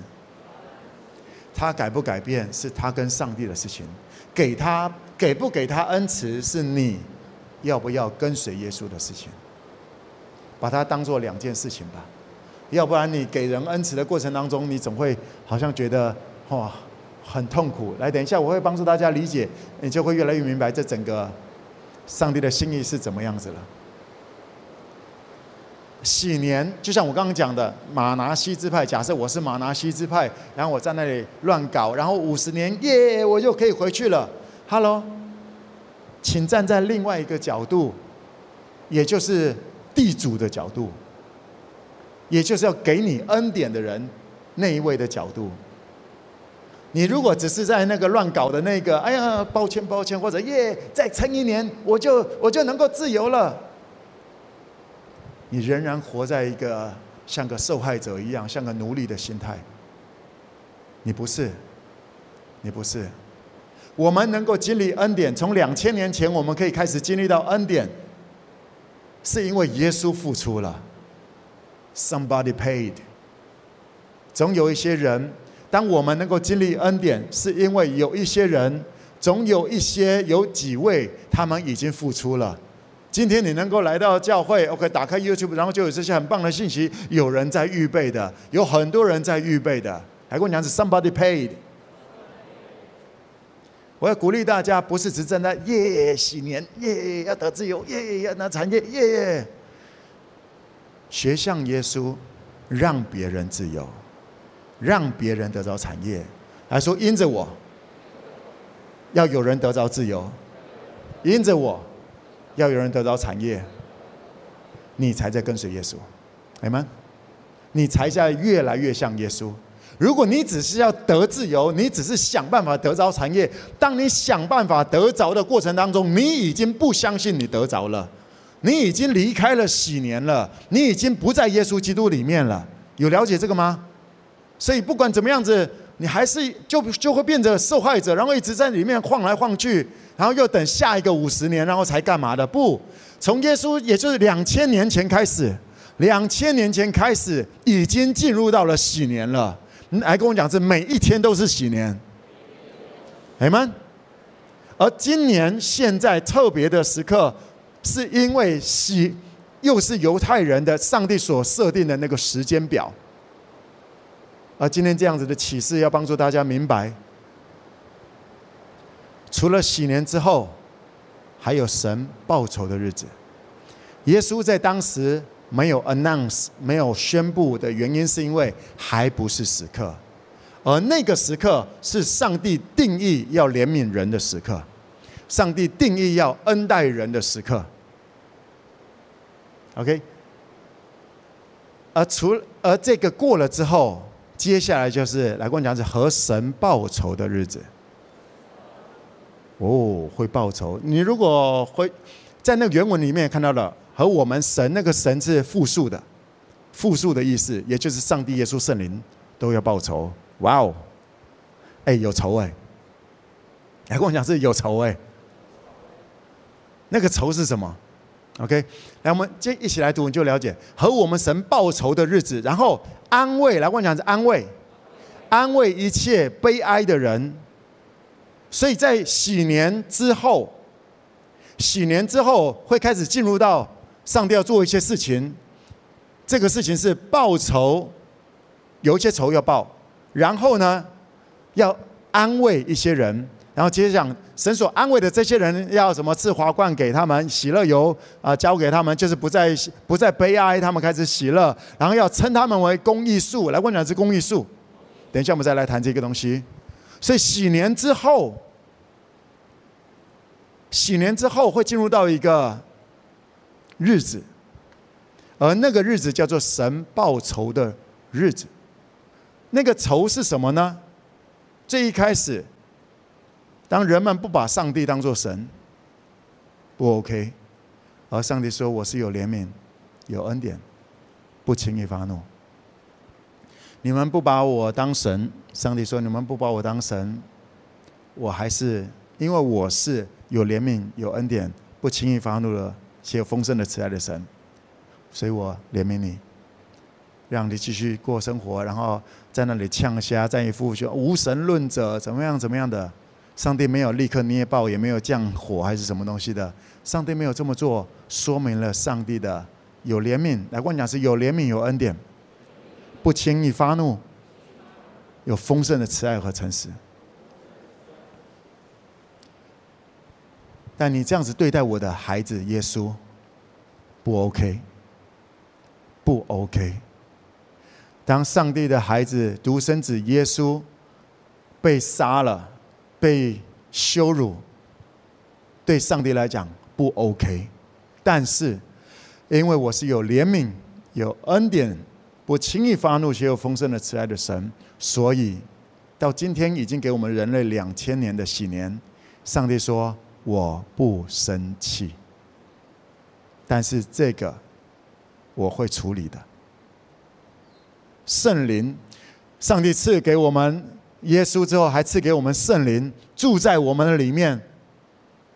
他改不改变是他跟上帝的事情。给他给不给他恩慈是你要不要跟随耶稣的事情。把它当做两件事情吧，要不然你给人恩慈的过程当中，你总会好像觉得哇很痛苦。来，等一下我会帮助大家理解，你就会越来越明白这整个上帝的心意是怎么样子了。喜年，就像我刚刚讲的，马拿西支派。假设我是马拿西支派，然后我在那里乱搞，然后五十年耶，我就可以回去了。Hello，请站在另外一个角度，也就是地主的角度，也就是要给你恩典的人那一位的角度。你如果只是在那个乱搞的那个，哎呀，抱歉抱歉，或者耶，再撑一年，我就我就能够自由了。你仍然活在一个像个受害者一样，像个奴隶的心态。你不是，你不是。我们能够经历恩典，从两千年前我们可以开始经历到恩典，是因为耶稣付出了。Somebody paid。总有一些人，当我们能够经历恩典，是因为有一些人，总有一些有几位，他们已经付出了。今天你能够来到教会，OK，打开 YouTube，然后就有这些很棒的信息。有人在预备的，有很多人在预备的。还跟我讲是 somebody paid。我要鼓励大家，不是只站在耶喜年耶要得自由耶要拿产业耶，学像耶稣，让别人自由，让别人得着产业。还说因着我，要有人得着自由，因着我。要有人得到产业，你才在跟随耶稣，哎吗？你才在越来越像耶稣。如果你只是要得自由，你只是想办法得着产业，当你想办法得着的过程当中，你已经不相信你得着了，你已经离开了禧年了，你已经不在耶稣基督里面了。有了解这个吗？所以不管怎么样子，你还是就就会变成受害者，然后一直在里面晃来晃去。然后又等下一个五十年，然后才干嘛的？不，从耶稣也就是两千年前开始，两千年前开始已经进入到了禧年了。你来跟我讲，这每一天都是禧年，哎们。而今年现在特别的时刻，是因为禧又是犹太人的上帝所设定的那个时间表。而今天这样子的启示，要帮助大家明白。除了禧年之后，还有神报仇的日子。耶稣在当时没有 announce，没有宣布的原因，是因为还不是时刻，而那个时刻是上帝定义要怜悯人的时刻，上帝定义要恩待人的时刻。OK，而除而这个过了之后，接下来就是来跟我讲是和神报仇的日子。哦，会报仇。你如果会在那个原文里面看到了，和我们神那个神是复数的，复数的意思，也就是上帝、耶稣、圣灵都要报仇。哇哦，哎，有仇哎！来跟我讲是有仇哎。那个仇是什么？OK，来我们接一起来读，你就了解和我们神报仇的日子，然后安慰。来跟我讲是安慰，安慰一切悲哀的人。所以在禧年之后，禧年之后会开始进入到上帝要做一些事情，这个事情是报仇，有一些仇要报，然后呢，要安慰一些人，然后接着讲神所安慰的这些人要什么赐华冠给他们，喜乐油啊交给他们，就是不再不再悲哀，他们开始喜乐，然后要称他们为公义树，来问两只公义树，等一下我们再来谈这个东西。所以禧年之后，禧年之后会进入到一个日子，而那个日子叫做神报仇的日子。那个仇是什么呢？最一开始，当人们不把上帝当作神，不 OK，而上帝说我是有怜悯、有恩典，不轻易发怒。你们不把我当神，上帝说你们不把我当神，我还是因为我是有怜悯、有恩典、不轻易发怒的、且有丰盛的慈爱的神。所以我怜悯你，让你继续过生活，然后在那里呛虾，在一副说无神论者怎么样怎么样的。上帝没有立刻捏爆，也没有降火，还是什么东西的。上帝没有这么做，说明了上帝的有怜悯。来，我讲是有怜悯，有恩典，不轻易发怒，有丰盛的慈爱和诚实。但你这样子对待我的孩子耶稣，不 OK。不 OK。当上帝的孩子独生子耶稣被杀了、被羞辱，对上帝来讲不 OK。但是，因为我是有怜悯、有恩典、不轻易发怒却有丰盛的慈爱的神，所以到今天已经给我们人类两千年的禧年，上帝说我不生气。但是这个。我会处理的。圣灵，上帝赐给我们耶稣之后，还赐给我们圣灵住在我们的里面。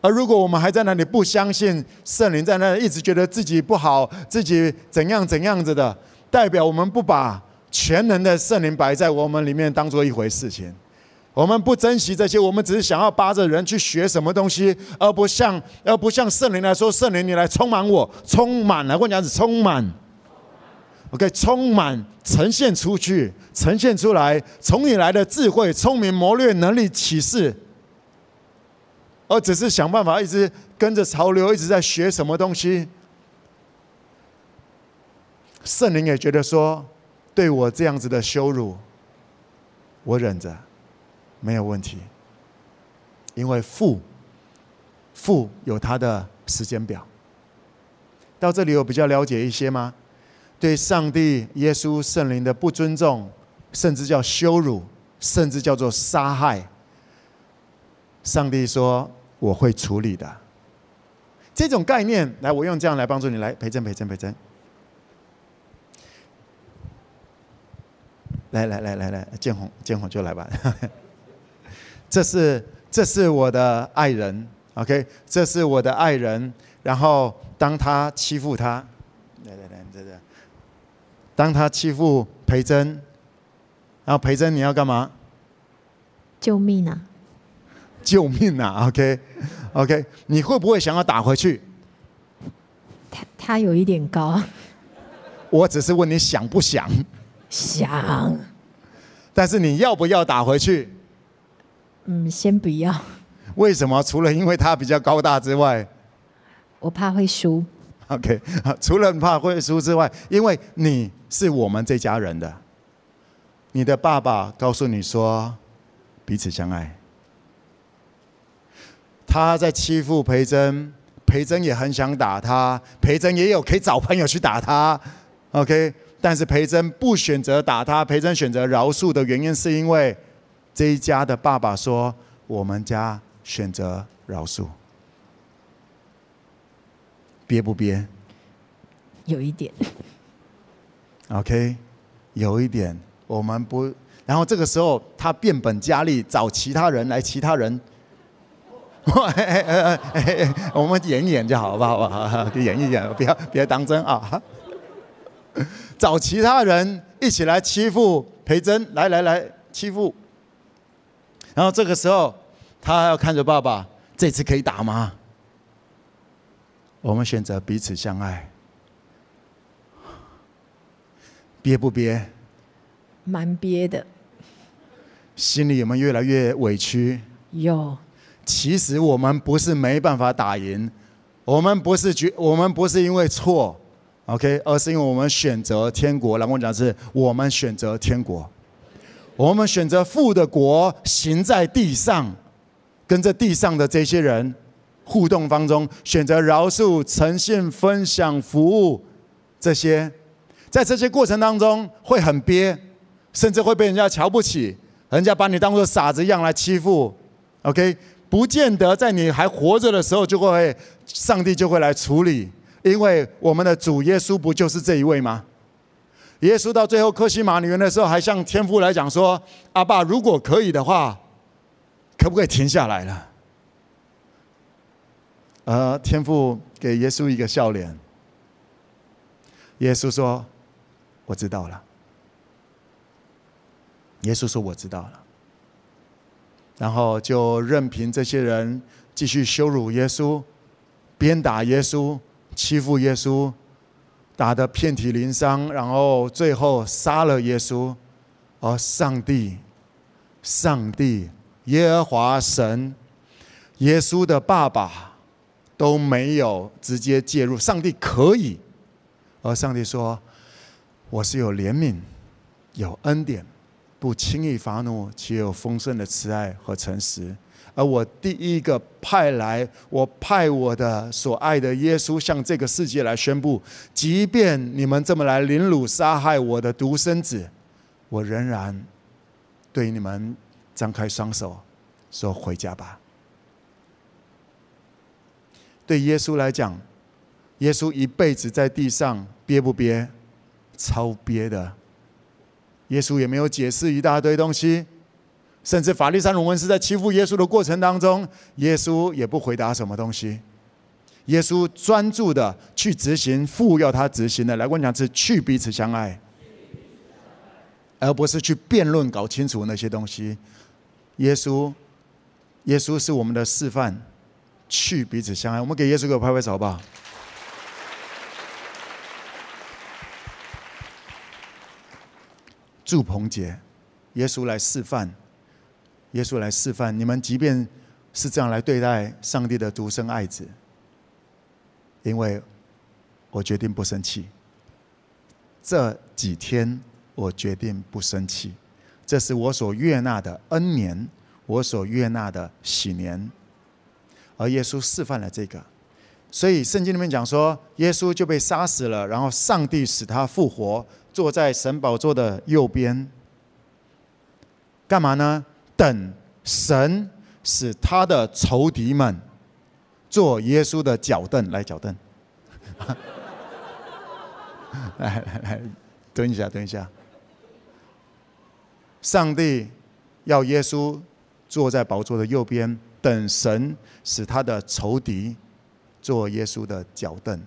而如果我们还在那里不相信圣灵，在那里一直觉得自己不好，自己怎样怎样子的，代表我们不把全能的圣灵摆在我们里面当做一回事情。我们不珍惜这些，我们只是想要扒着人去学什么东西，而不像而不像圣灵来说，圣灵你来充满我，充满了，我讲是充满，OK，充满呈现出去，呈现出来，从你来的智慧、聪明、谋略、能力、启示，而只是想办法一直跟着潮流，一直在学什么东西。圣灵也觉得说，对我这样子的羞辱，我忍着。没有问题，因为父父有他的时间表。到这里有比较了解一些吗？对上帝、耶稣、圣灵的不尊重，甚至叫羞辱，甚至叫做杀害。上帝说：“我会处理的。”这种概念，来，我用这样来帮助你，来培正、培正、培正。来来来来来，建宏建宏就来吧。这是这是我的爱人，OK，这是我的爱人。然后当他欺负他，当他欺负培珍，然后培珍你要干嘛？救命啊！救命啊！OK OK，你会不会想要打回去？他他有一点高。我只是问你想不想？想。但是你要不要打回去？嗯，先不要。为什么？除了因为他比较高大之外，我怕会输。OK，除了怕会输之外，因为你是我们这家人的，你的爸爸告诉你说彼此相爱。他在欺负培珍，培珍也很想打他，培珍也有可以找朋友去打他。OK，但是培珍不选择打他，培珍选择饶恕的原因是因为。这一家的爸爸说：“我们家选择饶恕，憋不憋？有一点。OK，有一点。我们不，然后这个时候他变本加厉，找其他人来，其他人，我们演一演就好，好不好？好，就演一演，不要别当真啊！找其他人一起来欺负培珍，来来来欺负。”然后这个时候，他要看着爸爸，这次可以打吗？我们选择彼此相爱，憋不憋？蛮憋的。心里有没有越来越委屈？有。其实我们不是没办法打赢，我们不是觉，我们不是因为错，OK，而是因为我们选择天国。然后我讲的是，我们选择天国。我们选择父的国行在地上，跟着地上的这些人互动当中，选择饶恕、诚信、分享、服务，这些，在这些过程当中会很憋，甚至会被人家瞧不起，人家把你当做傻子一样来欺负。OK，不见得在你还活着的时候就会，上帝就会来处理，因为我们的主耶稣不就是这一位吗？耶稣到最后客西马尼园的时候，还向天父来讲说：“阿爸，如果可以的话，可不可以停下来了？”而天父给耶稣一个笑脸。耶稣说：“我知道了。”耶稣说：“我知道了。”然后就任凭这些人继续羞辱耶稣、鞭打耶稣、欺负耶稣。打得遍体鳞伤，然后最后杀了耶稣，而上帝、上帝、耶和华神、耶稣的爸爸都没有直接介入。上帝可以，而上帝说：“我是有怜悯、有恩典，不轻易发怒，且有丰盛的慈爱和诚实。”而我第一个派来，我派我的所爱的耶稣向这个世界来宣布：即便你们这么来凌辱、杀害我的独生子，我仍然对你们张开双手，说：“回家吧。”对耶稣来讲，耶稣一辈子在地上憋不憋？超憋的。耶稣也没有解释一大堆东西。甚至法利赛人文士在欺负耶稣的过程当中，耶稣也不回答什么东西。耶稣专注的去执行父要他执行的，来，我讲是去彼此相爱，而不是去辩论搞清楚那些东西。耶稣，耶稣是我们的示范，去彼此相爱。我们给耶稣给我拍拍手好不好？祝鹏杰，耶稣来示范。耶稣来示范，你们即便是这样来对待上帝的独生爱子，因为我决定不生气。这几天我决定不生气，这是我所悦纳的恩年，我所悦纳的喜年。而耶稣示范了这个，所以圣经里面讲说，耶稣就被杀死了，然后上帝使他复活，坐在神宝座的右边，干嘛呢？等神使他的仇敌们做耶稣的脚凳，来脚凳，来来来，蹲一下，蹲一下。上帝要耶稣坐在宝座的右边，等神使他的仇敌做耶稣的脚凳。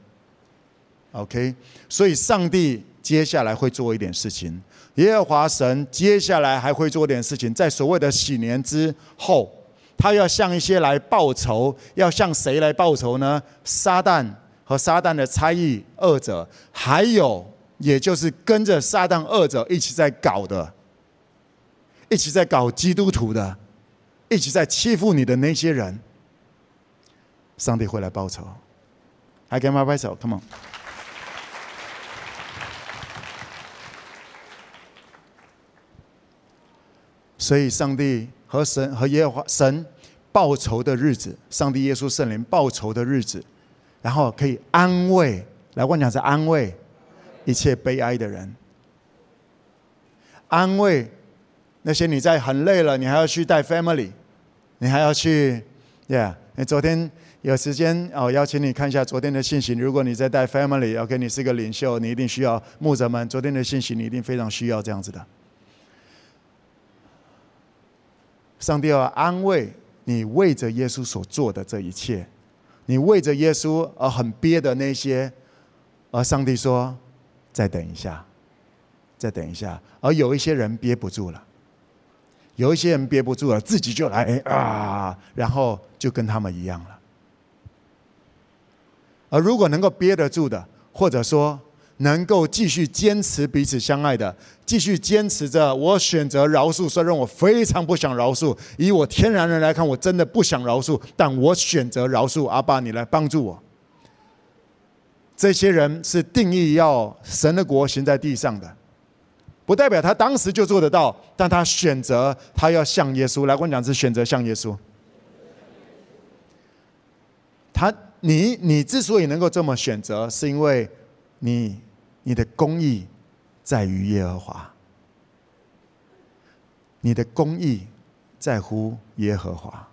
OK，所以上帝接下来会做一点事情。耶和华神接下来还会做点事情，在所谓的禧年之后，他要向一些来报仇，要向谁来报仇呢？撒旦和撒旦的差役二者，还有也就是跟着撒旦二者一起在搞的，一起在搞基督徒的，一直在欺负你的那些人，上帝会来报仇。还给他拍手，Come on。所以，上帝和神和耶和华神报仇的日子，上帝耶稣圣灵报仇的日子，然后可以安慰，来我讲是安慰一切悲哀的人，安慰那些你在很累了，你还要去带 family，你还要去，yeah，你昨天有时间哦，邀请你看一下昨天的信息。如果你在带 family，OK，你是个领袖，你一定需要牧者们昨天的信息，你一定非常需要这样子的。上帝要安慰你为着耶稣所做的这一切，你为着耶稣而很憋的那些，而上帝说：“再等一下，再等一下。”而有一些人憋不住了，有一些人憋不住了，自己就来啊，然后就跟他们一样了。而如果能够憋得住的，或者说，能够继续坚持彼此相爱的，继续坚持着。我选择饶恕，虽然我非常不想饶恕。以我天然人来看，我真的不想饶恕，但我选择饶恕。阿爸，你来帮助我。这些人是定义要神的国行在地上的，不代表他当时就做得到，但他选择他要像耶稣。来，我讲是选择像耶稣。他，你，你之所以能够这么选择，是因为你。你的公义在于耶和华，你的公义在乎耶和华，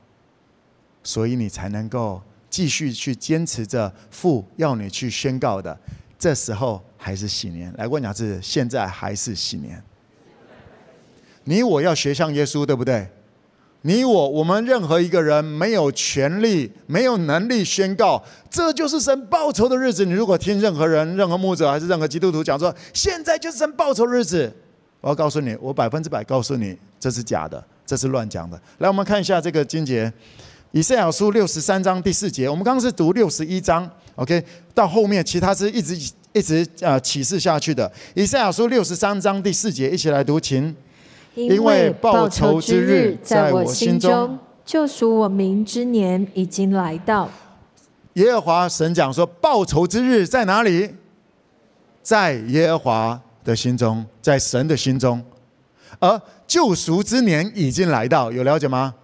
所以你才能够继续去坚持着父要你去宣告的。这时候还是喜年，来，问两次现在还是喜年。你我要学像耶稣，对不对？你我，我们任何一个人没有权利、没有能力宣告，这就是神报仇的日子。你如果听任何人、任何牧者还是任何基督徒讲说，现在就是神报仇日子，我要告诉你，我百分之百告诉你，这是假的，这是乱讲的。来，我们看一下这个经节，以赛亚书六十三章第四节。我们刚刚是读六十一章，OK，到后面其他是一直一直呃启示下去的。以赛亚书六十三章第四节，一起来读，请。因为报仇之日在我心中，救赎我民之年已经来到。耶和华神讲说：“报仇之日在哪里？在耶和华的心中，在神的心中。而救赎之年已经来到，有了解吗？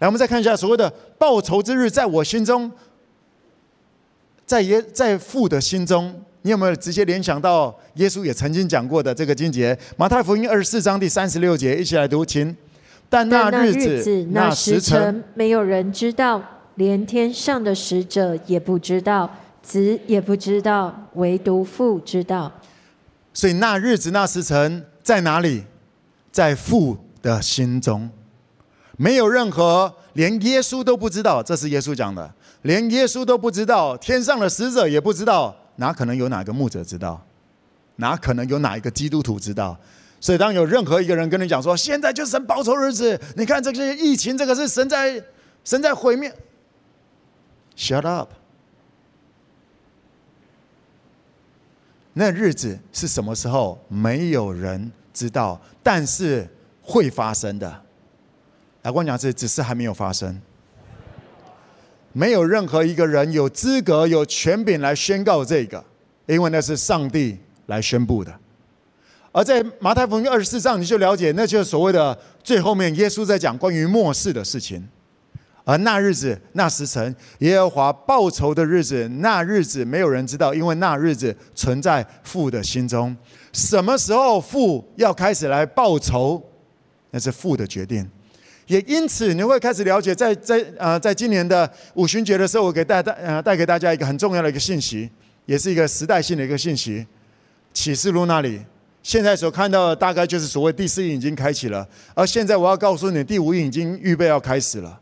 来，我们再看一下所谓的报仇之日，在我心中，在耶在父的心中。”你有没有直接联想到耶稣也曾经讲过的这个经节？马太福音二十四章第三十六节，一起来读，请。但那日子、那时辰，没有人知道，连天上的使者也不知道，子也不知道，唯独父知道。所以那日子、那时辰在哪里？在父的心中，没有任何，连耶稣都不知道。这是耶稣讲的，连耶稣都不知道，天上的使者也不知道。哪可能有哪个牧者知道？哪可能有哪一个基督徒知道？所以，当有任何一个人跟你讲说：“现在就是神报仇日子，你看这些疫情，这个是神在神在毁灭。” Shut up！那日子是什么时候？没有人知道，但是会发生的。来，我讲是，只是还没有发生。没有任何一个人有资格、有权柄来宣告这个，因为那是上帝来宣布的。而在马太福音二十四章，你就了解，那就是所谓的最后面，耶稣在讲关于末世的事情。而那日子、那时辰，耶和华报仇的日子，那日子没有人知道，因为那日子存在父的心中。什么时候父要开始来报仇？那是父的决定。也因此，你会开始了解在，在在呃，在今年的五旬节的时候，我给带带呃带给大家一个很重要的一个信息，也是一个时代性的一个信息。启示录那里，现在所看到的大概就是所谓第四印已经开启了，而现在我要告诉你，第五印已经预备要开始了。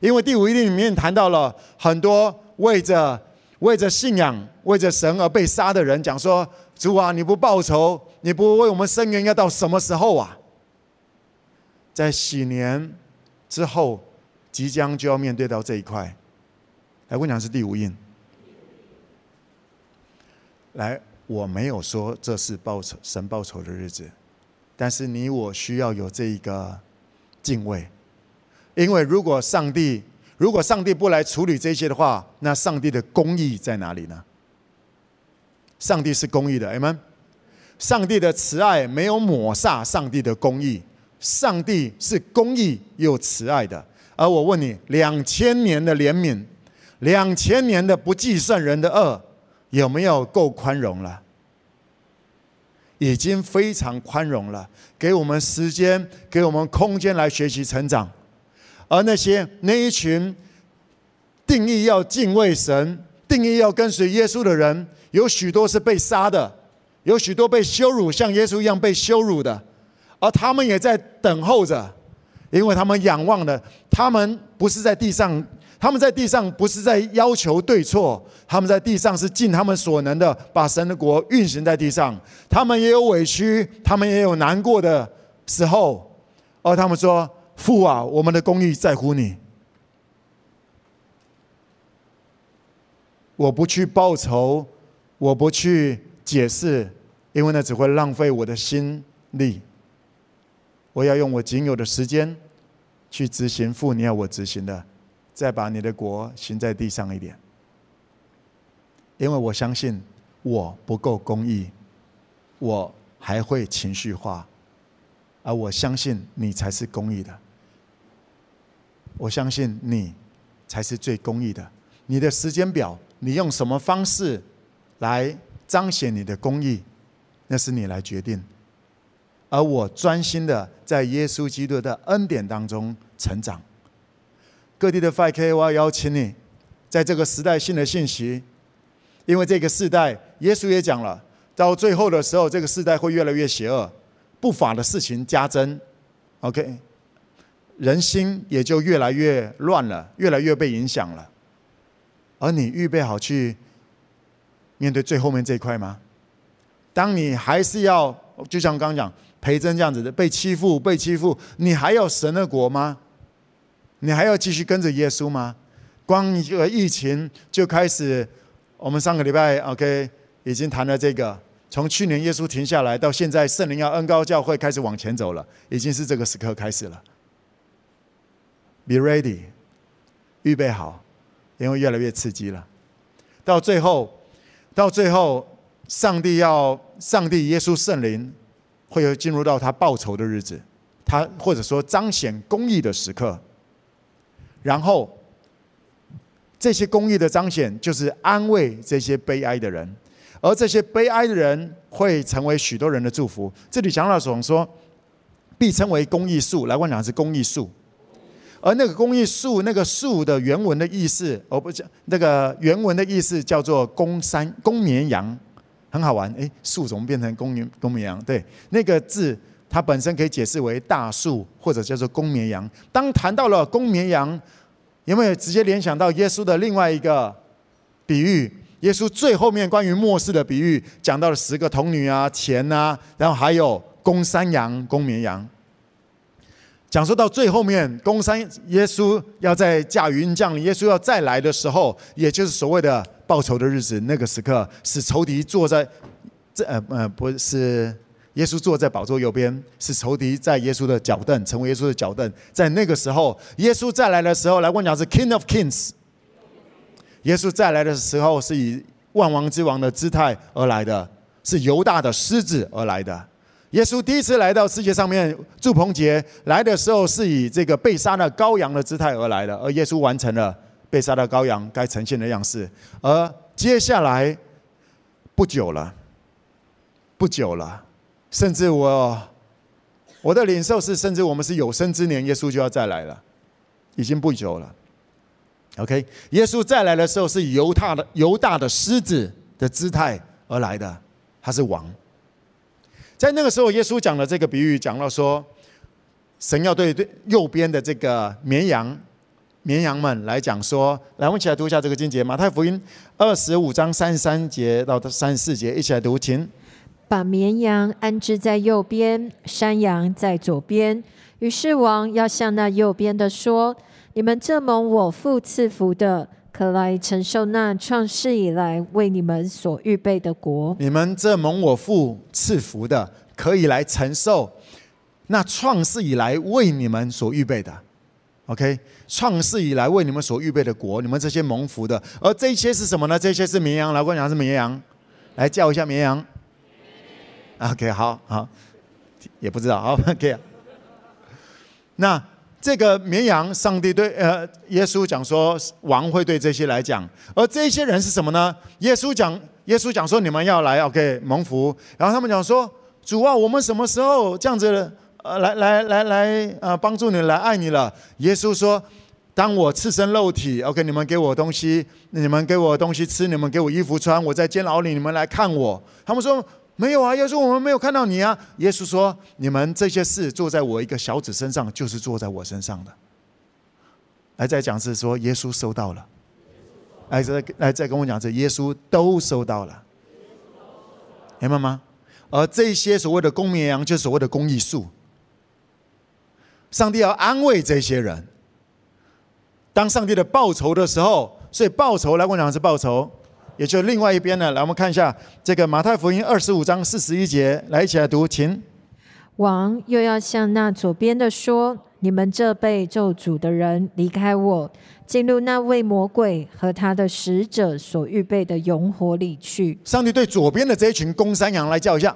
因为第五印里面谈到了很多为着为着信仰、为着神而被杀的人，讲说主啊，你不报仇，你不为我们伸冤，要到什么时候啊？在喜年之后，即将就要面对到这一块。来，我讲是第五印。来，我没有说这是报仇神报仇的日子，但是你我需要有这一个敬畏，因为如果上帝如果上帝不来处理这些的话，那上帝的公义在哪里呢？上帝是公义的，Amen。上帝的慈爱没有抹煞上帝的公义。上帝是公义又慈爱的，而我问你，两千年的怜悯，两千年的不计算人的恶，有没有够宽容了？已经非常宽容了，给我们时间，给我们空间来学习成长。而那些那一群定义要敬畏神、定义要跟随耶稣的人，有许多是被杀的，有许多被羞辱，像耶稣一样被羞辱的。而他们也在等候着，因为他们仰望的，他们不是在地上，他们在地上不是在要求对错，他们在地上是尽他们所能的把神的国运行在地上。他们也有委屈，他们也有难过的时候，而他们说：“父啊，我们的公义在乎你，我不去报仇，我不去解释，因为那只会浪费我的心力。”我要用我仅有的时间去执行父你要我执行的，再把你的国行在地上一点。因为我相信我不够公义，我还会情绪化，而我相信你才是公义的。我相信你才是最公义的。你的时间表，你用什么方式来彰显你的公义，那是你来决定。而我专心的在耶稣基督的恩典当中成长。各地的 5K，我要邀请你，在这个时代性的信息，因为这个时代，耶稣也讲了，到最后的时候，这个时代会越来越邪恶，不法的事情加增，OK，人心也就越来越乱了，越来越被影响了。而你预备好去面对最后面这一块吗？当你还是要，就像刚刚讲。培珍这样子的被欺负，被欺负，你还要神的国吗？你还要继续跟着耶稣吗？光一个疫情就开始，我们上个礼拜 OK 已经谈了这个，从去年耶稣停下来到现在圣灵要恩膏教会开始往前走了，已经是这个时刻开始了。Be ready，预备好，因为越来越刺激了。到最后，到最后，上帝要上帝耶稣圣灵。会有进入到他报仇的日子，他或者说彰显公义的时刻，然后这些公义的彰显就是安慰这些悲哀的人，而这些悲哀的人会成为许多人的祝福。这里讲到总说，必称为公义树，来我讲是公义树，而那个公义树那个树的原文的意思，我不讲那个原文的意思叫做公山公绵羊。很好玩，诶，树怎么变成公绵公绵羊？对，那个字它本身可以解释为大树，或者叫做公绵羊。当谈到了公绵羊，有没有直接联想到耶稣的另外一个比喻？耶稣最后面关于末世的比喻，讲到了十个童女啊、钱啊，然后还有公山羊、公绵羊。讲述到最后面，公山耶稣要在驾云降临，耶稣要再来的时候，也就是所谓的。报仇的日子，那个时刻是仇敌坐在这呃呃不是耶稣坐在宝座右边，是仇敌在耶稣的脚凳，成为耶稣的脚凳。在那个时候，耶稣再来的时候，来我讲是 King of Kings。耶稣再来的时候，是以万王之王的姿态而来的，是犹大的狮子而来的。耶稣第一次来到世界上面，祝棚节来的时候，是以这个被杀的羔羊的姿态而来的，而耶稣完成了。被杀的羔羊该呈现的样式，而接下来不久了，不久了，甚至我我的领受是，甚至我们是有生之年，耶稣就要再来了，已经不久了。OK，耶稣再来的时候是犹大的犹大的狮子的姿态而来的，他是王。在那个时候，耶稣讲的这个比喻，讲到说，神要对对右边的这个绵羊。绵羊们来讲说，来，我们一起来读一下这个经节，马太福音二十五章三十三节到三十四节，一起来读，请。把绵羊安置在右边，山羊在左边。于是王要向那右边的说：“你们这蒙我父赐福的，可来承受那创世以来为你们所预备的国。你们这蒙我父赐福的，可以来承受那创世以来为你们所预备的。” OK，创世以来为你们所预备的国，你们这些蒙福的，而这些是什么呢？这些是绵羊，来，我讲是绵羊，来叫一下绵羊。OK，好好，也不知道，OK。那这个绵羊，上帝对呃耶稣讲说，王会对这些来讲，而这些人是什么呢？耶稣讲，耶稣讲说你们要来 OK 蒙福，然后他们讲说，主啊，我们什么时候这样子？呃，来来来来，呃，帮助你，来爱你了。耶稣说：“当我赤身露体，OK，你们给我东西，你们给我东西吃，你们给我衣服穿。我在监牢里，你们来看我。”他们说：“没有啊，耶稣，我们没有看到你啊。”耶稣说：“你们这些事做在我一个小子身上，就是做在我身上的。”来再讲是说，耶稣收到了。来再来再跟我讲是耶稣都收到了，明白吗？而这些所谓的公绵羊，就是所谓的公益树。上帝要安慰这些人。当上帝的报仇的时候，所以报仇来，我讲的是报仇，也就另外一边呢。来，我们看一下这个马太福音二十五章四十一节，来一起来读，请。王又要向那左边的说：“你们这被咒诅的人，离开我，进入那位魔鬼和他的使者所预备的永火里去。”上帝对左边的这一群公山羊来叫一下。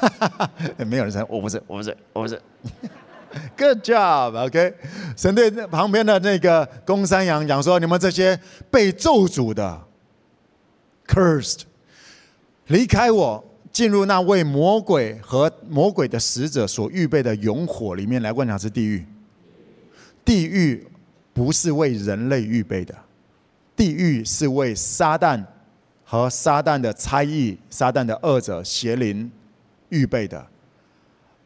哈哈哈，没有人说，我不是，我不是，我不是。Good job，OK。神对旁边的那个公山羊讲说：“你们这些被咒诅的，cursed，离开我，进入那位魔鬼和魔鬼的使者所预备的永火里面来。问讲是地狱，地狱不是为人类预备的，地狱是为撒旦和撒旦的差役、撒旦的恶者邪灵预备的。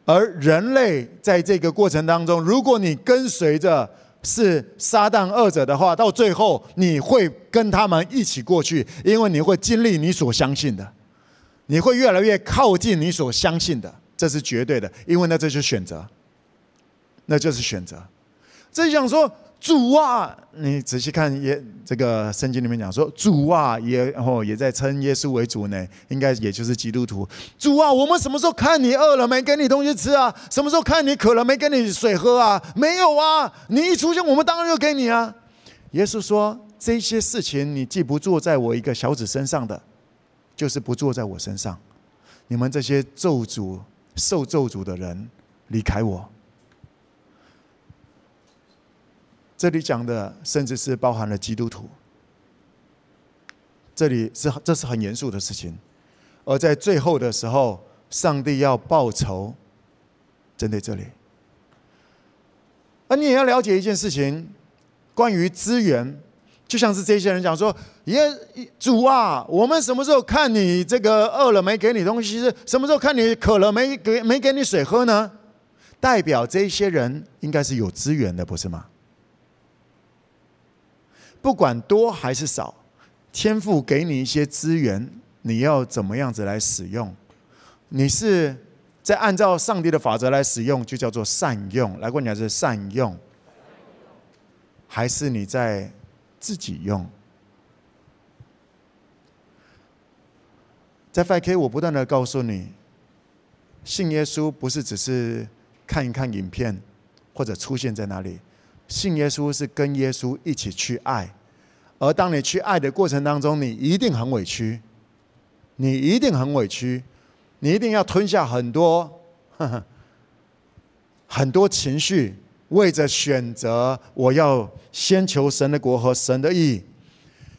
而人类在这个过程当中，如果你跟随着是撒旦二者的话，到最后你会跟他们一起过去，因为你会经历你所相信的，你会越来越靠近你所相信的，这是绝对的，因为那这是选择，那就是选择。这就想说。主啊，你仔细看耶，这个圣经里面讲说，主啊也哦也在称耶稣为主呢，应该也就是基督徒。主啊，我们什么时候看你饿了没给你东西吃啊？什么时候看你渴了没给你水喝啊？没有啊！你一出现，我们当然就给你啊。耶稣说，这些事情你既不做在我一个小子身上的，就是不做在我身上。你们这些咒诅受咒诅的人，离开我。这里讲的甚至是包含了基督徒，这里是这是很严肃的事情，而在最后的时候，上帝要报仇，针对这里。而你也要了解一件事情，关于资源，就像是这些人讲说：“耶主啊，我们什么时候看你这个饿了没给你东西？什么时候看你渴了没给没给你水喝呢？”代表这些人应该是有资源的，不是吗？不管多还是少，天父给你一些资源，你要怎么样子来使用？你是在按照上帝的法则来使用，就叫做善用。来问你还，是善用，还是你在自己用？在 FK，我不断的告诉你，信耶稣不是只是看一看影片，或者出现在哪里。信耶稣是跟耶稣一起去爱，而当你去爱的过程当中，你一定很委屈，你一定很委屈，你一定要吞下很多呵呵 很多情绪，为着选择我要先求神的国和神的义，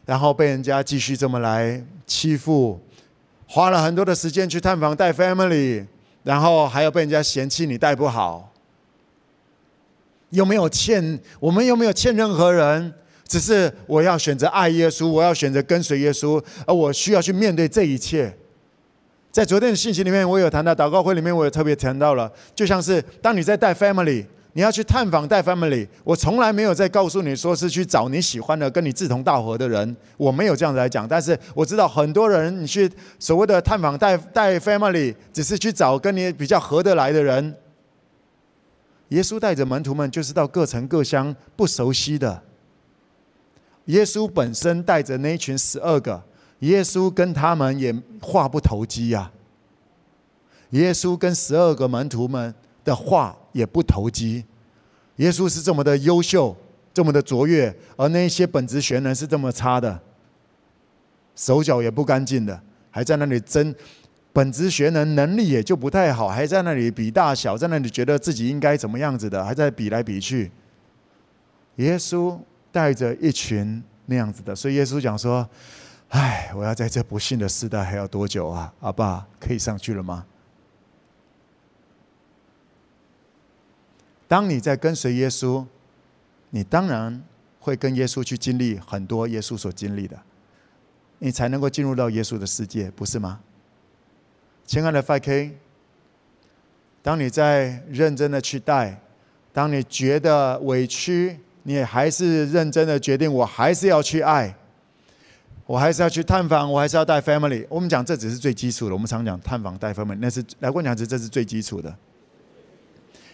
然后被人家继续这么来欺负，花了很多的时间去探访带 family，然后还要被人家嫌弃你带不好。有没有欠？我们有没有欠任何人？只是我要选择爱耶稣，我要选择跟随耶稣，而我需要去面对这一切。在昨天的信息里面，我有谈到祷告会里面，我也特别谈到了，就像是当你在带 family，你要去探访带 family，我从来没有在告诉你说是去找你喜欢的、跟你志同道合的人，我没有这样子来讲。但是我知道很多人，你去所谓的探访带带 family，只是去找跟你比较合得来的人。耶稣带着门徒们，就是到各城各乡不熟悉的。耶稣本身带着那群十二个，耶稣跟他们也话不投机呀。耶稣跟十二个门徒们的话也不投机。耶稣是这么的优秀，这么的卓越，而那些本职学人是这么差的，手脚也不干净的，还在那里争。本职学能能力也就不太好，还在那里比大小，在那里觉得自己应该怎么样子的，还在比来比去。耶稣带着一群那样子的，所以耶稣讲说：“唉，我要在这不幸的时代还要多久啊？阿爸，可以上去了吗？”当你在跟随耶稣，你当然会跟耶稣去经历很多耶稣所经历的，你才能够进入到耶稣的世界，不是吗？亲爱的 FK，当你在认真的去带，当你觉得委屈，你也还是认真的决定，我还是要去爱，我还是要去探访，我还是要带 family。我们讲这只是最基础的，我们常讲探访带 family，那是来问讲，这是最基础的。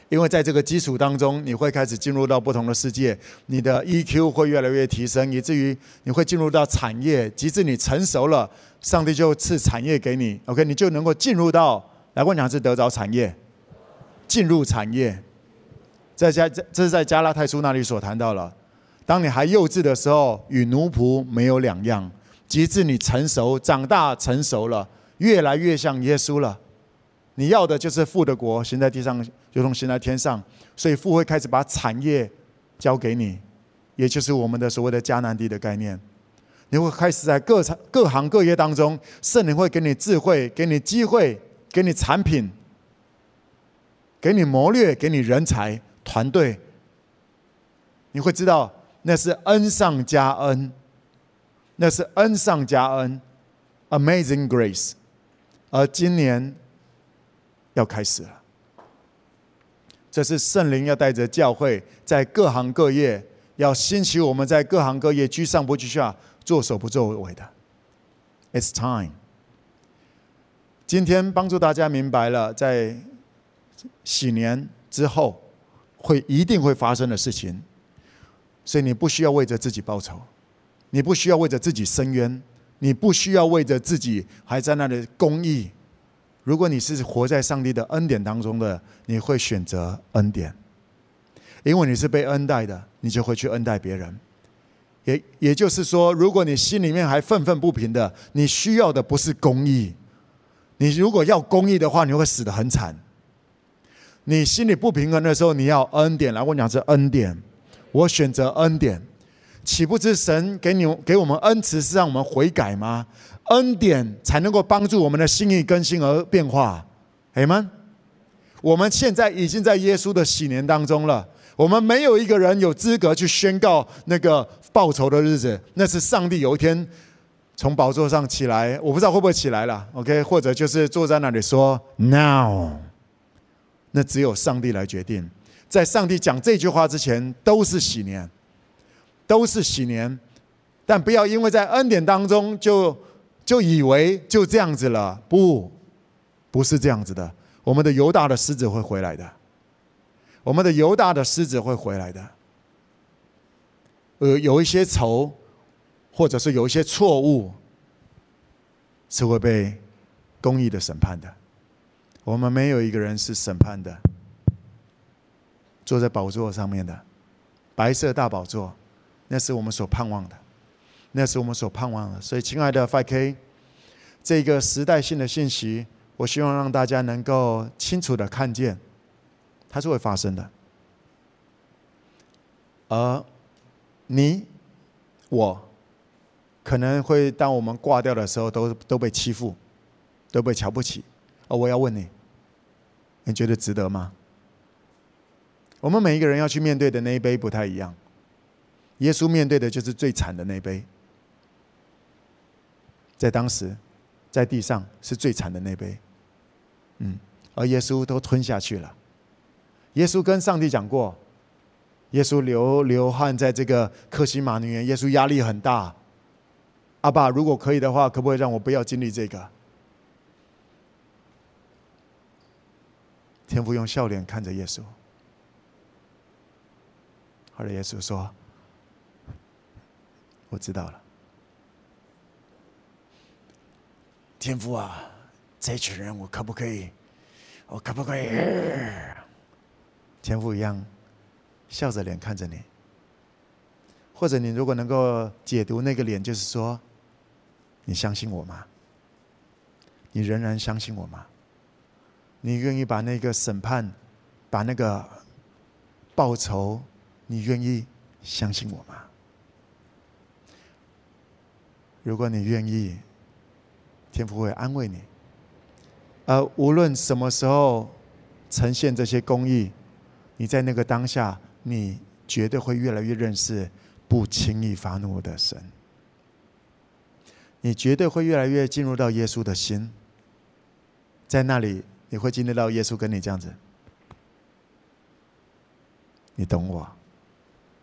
因为在这个基础当中，你会开始进入到不同的世界，你的 EQ 会越来越提升，以至于你会进入到产业，直至你成熟了，上帝就赐产业给你，OK，你就能够进入到来问讲是得着产业，进入产业，在加这是在加拉太书那里所谈到了，当你还幼稚的时候，与奴仆没有两样，直至你成熟、长大、成熟了，越来越像耶稣了。你要的就是父的国，行在地上，如同行在天上。所以父会开始把产业交给你，也就是我们的所谓的迦南地的概念。你会开始在各各行各业当中，圣灵会给你智慧，给你机会，给你产品，给你谋略，给你人才团队。你会知道那是恩上加恩，那是恩上加恩，Amazing Grace。而今年要开始了，这是圣灵要带着教会在各行各业，要兴起我们在各行各业居上不居下。作首不作尾的，It's time。今天帮助大家明白了，在喜年之后会一定会发生的事情，所以你不需要为着自己报仇，你不需要为着自己伸冤，你不需要为着自己还在那里公义。如果你是活在上帝的恩典当中的，你会选择恩典，因为你是被恩待的，你就会去恩待别人。也也就是说，如果你心里面还愤愤不平的，你需要的不是公义。你如果要公义的话，你会死得很惨。你心里不平衡的时候，你要恩典。来，我讲是恩典，我选择恩典。岂不知神给你给我们恩慈是让我们悔改吗？恩典才能够帮助我们的心意更新而变化。阿们。我们现在已经在耶稣的喜年当中了。我们没有一个人有资格去宣告那个报仇的日子，那是上帝有一天从宝座上起来，我不知道会不会起来了，OK？或者就是坐在那里说 Now，那只有上帝来决定。在上帝讲这句话之前，都是喜年，都是喜年，但不要因为在恩典当中就就以为就这样子了，不，不是这样子的。我们的犹大的狮子会回来的。我们的犹大的狮子会回来的，呃，有一些仇，或者是有一些错误，是会被公义的审判的。我们没有一个人是审判的，坐在宝座上面的白色大宝座，那是我们所盼望的，那是我们所盼望的。所以，亲爱的 5K，这个时代性的信息，我希望让大家能够清楚的看见。它是会发生的，而你、我，可能会当我们挂掉的时候，都都被欺负，都被瞧不起。而我要问你，你觉得值得吗？我们每一个人要去面对的那一杯不太一样。耶稣面对的就是最惨的那一杯，在当时，在地上是最惨的那杯，嗯，而耶稣都吞下去了。耶稣跟上帝讲过，耶稣流流汗在这个克西马尼园，耶稣压力很大。阿爸，如果可以的话，可不可以让我不要经历这个？天父用笑脸看着耶稣，后来耶稣说：“我知道了。”天父啊，这群人我可不可以？我可不可以？天父一样，笑着脸看着你，或者你如果能够解读那个脸，就是说，你相信我吗？你仍然相信我吗？你愿意把那个审判，把那个报仇，你愿意相信我吗？如果你愿意，天父会安慰你，而无论什么时候呈现这些公义。你在那个当下，你绝对会越来越认识不轻易发怒的神。你绝对会越来越进入到耶稣的心，在那里你会经历到耶稣跟你这样子。你懂我，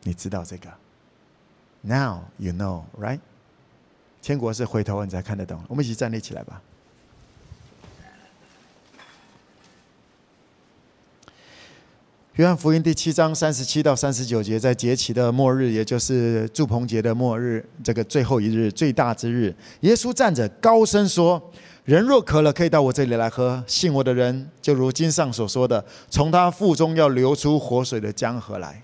你知道这个。Now you know, right？天国是回头你才看得懂。我们一起站立起来吧。约翰福音第七章三十七到三十九节，在节期的末日，也就是祝棚节的末日，这个最后一日、最大之日，耶稣站着高声说：“人若渴了，可以到我这里来喝。信我的人，就如经上所说的，从他腹中要流出活水的江河来。”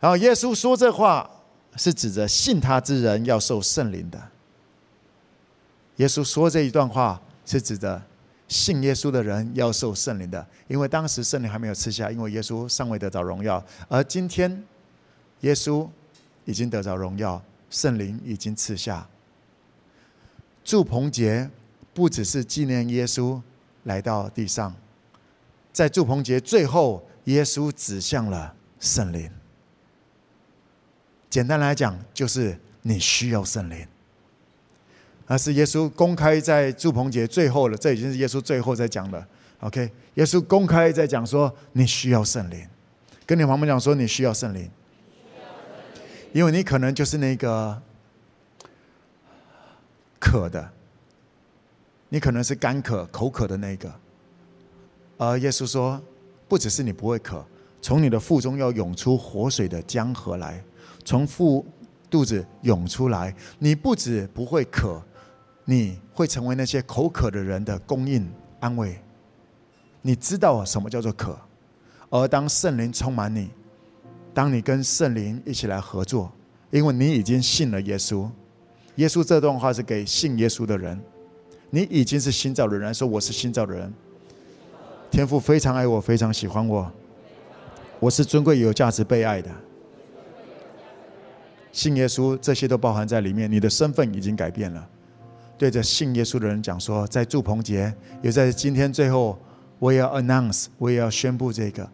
然后耶稣说这话，是指着信他之人要受圣灵的。耶稣说这一段话，是指着。信耶稣的人要受圣灵的，因为当时圣灵还没有赐下，因为耶稣尚未得着荣耀。而今天，耶稣已经得着荣耀，圣灵已经赐下。祝棚节不只是纪念耶稣来到地上，在祝棚节最后，耶稣指向了圣灵。简单来讲，就是你需要圣灵。而是耶稣公开在住棚节最后了，这已经是耶稣最后在讲的。OK，耶稣公开在讲说，你需要圣灵，跟你旁边讲说你需要圣灵，因为你可能就是那个。渴的，你可能是干渴、口渴的那个，而耶稣说，不只是你不会渴，从你的腹中要涌出活水的江河来，从腹肚子涌出来。你不止不会渴，你会成为那些口渴的人的供应安慰。你知道什么叫做渴，而当圣灵充满你，当你跟圣灵一起来合作，因为你已经信了耶稣。耶稣这段话是给信耶稣的人，你已经是新造的人，说我是新造的人。天父非常爱我，非常喜欢我，我是尊贵有价值被爱的。信耶稣，这些都包含在里面。你的身份已经改变了。对着信耶稣的人讲说，在祝棚节，也在今天最后，我也要 announce，我也要宣布这个，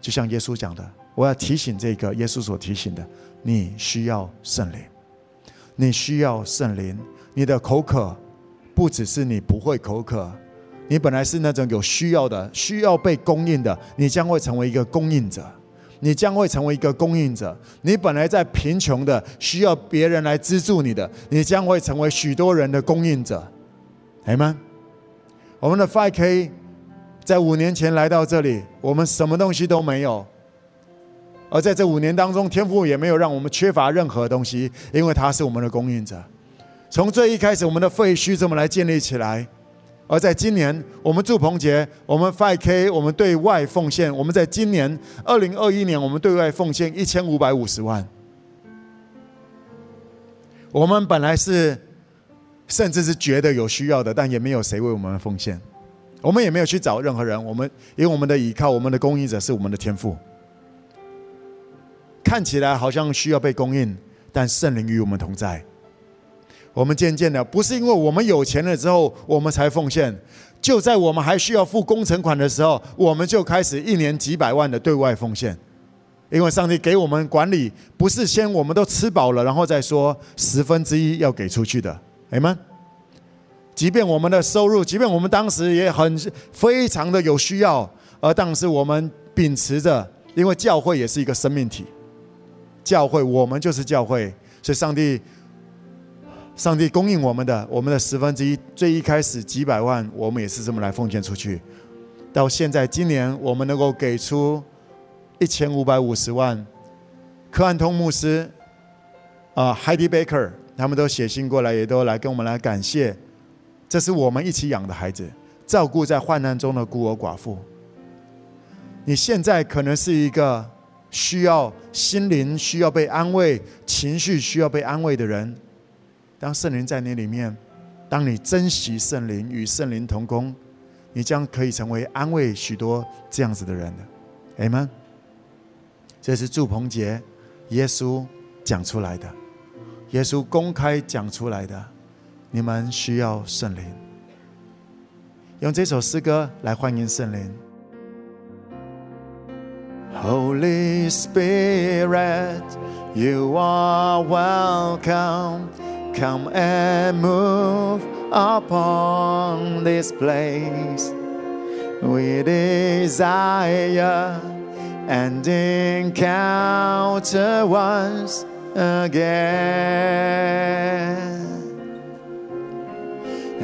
就像耶稣讲的，我要提醒这个耶稣所提醒的，你需要圣灵。你需要圣灵，你的口渴不只是你不会口渴，你本来是那种有需要的，需要被供应的，你将会成为一个供应者，你将会成为一个供应者。你本来在贫穷的，需要别人来资助你的，你将会成为许多人的供应者。阿们，我们的 5K 在五年前来到这里，我们什么东西都没有。而在这五年当中，天父也没有让我们缺乏任何东西，因为他是我们的供应者。从最一开始，我们的废墟怎么来建立起来？而在今年，我们祝鹏杰，我们 5K，我们对外奉献。我们在今年二零二一年，我们对外奉献一千五百五十万。我们本来是，甚至是觉得有需要的，但也没有谁为我们奉献。我们也没有去找任何人。我们因为我们的依靠，我们的供应者是我们的天父。看起来好像需要被供应，但圣灵与我们同在。我们渐渐的，不是因为我们有钱了之后我们才奉献，就在我们还需要付工程款的时候，我们就开始一年几百万的对外奉献。因为上帝给我们管理，不是先我们都吃饱了，然后再说十分之一要给出去的。阿们。即便我们的收入，即便我们当时也很非常的有需要，而当时我们秉持着，因为教会也是一个生命体。教会，我们就是教会，所以上帝，上帝供应我们的，我们的十分之一，最一开始几百万，我们也是这么来奉献出去。到现在，今年我们能够给出一千五百五十万。柯汉通牧师，啊，Heidi Baker，他们都写信过来，也都来跟我们来感谢。这是我们一起养的孩子，照顾在患难中的孤儿寡妇。你现在可能是一个。需要心灵需要被安慰，情绪需要被安慰的人，当圣灵在你里面，当你珍惜圣灵与圣灵同工，你将可以成为安慰许多这样子的人的。阿们。这是祝鹏杰，耶稣讲出来的，耶稣公开讲出来的。你们需要圣灵，用这首诗歌来欢迎圣灵。Holy Spirit, you are welcome. Come and move upon this place. We desire and encounter once again.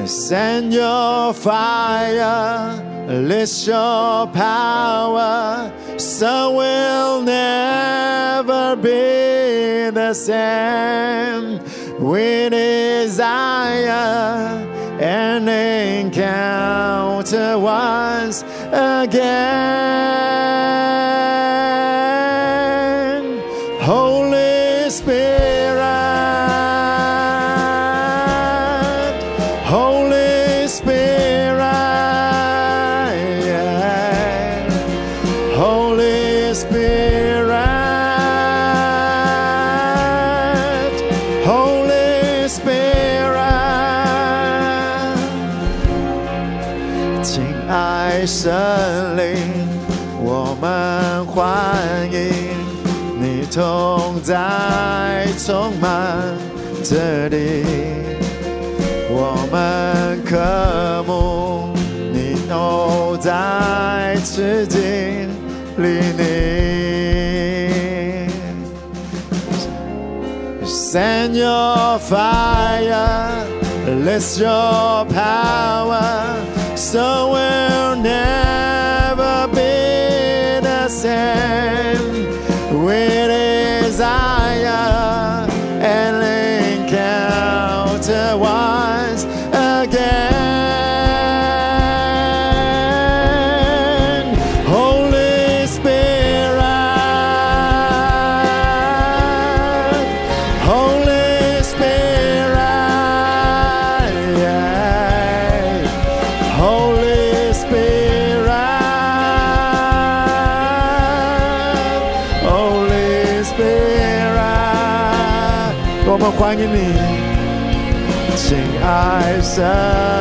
Send your fire, list your power so we'll never be the same. We desire an encounter once again. 满这里，我们渴慕你都在此经历你。Send your fire, let your power, so we'll never encounter once again. Holy Spirit, Holy Spirit, yeah. Holy Spirit, Holy Spirit，我们欢迎你， 亲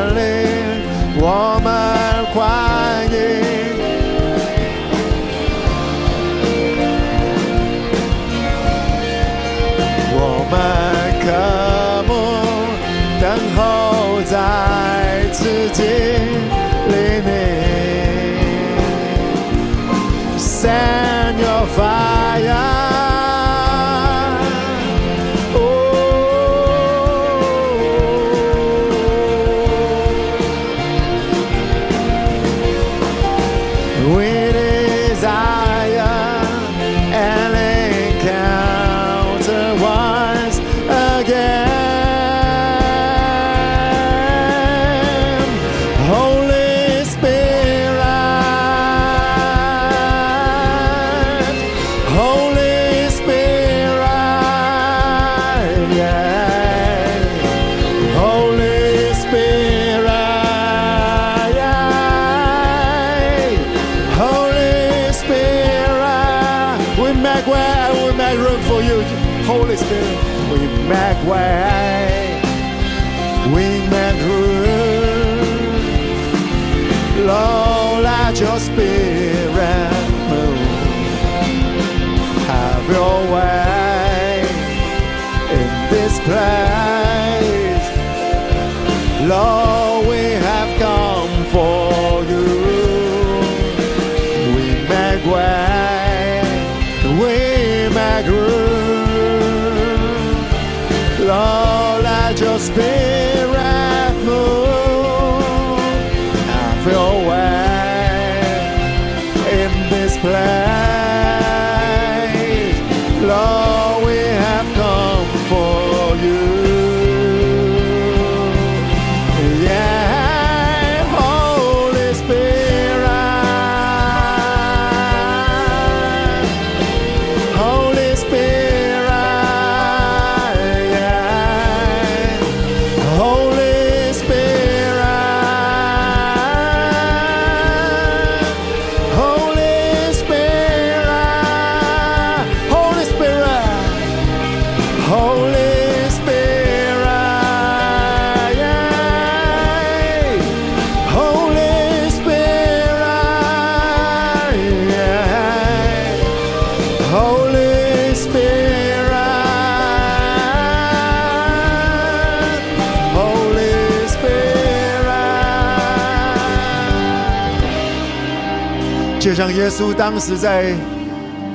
就像耶稣当时在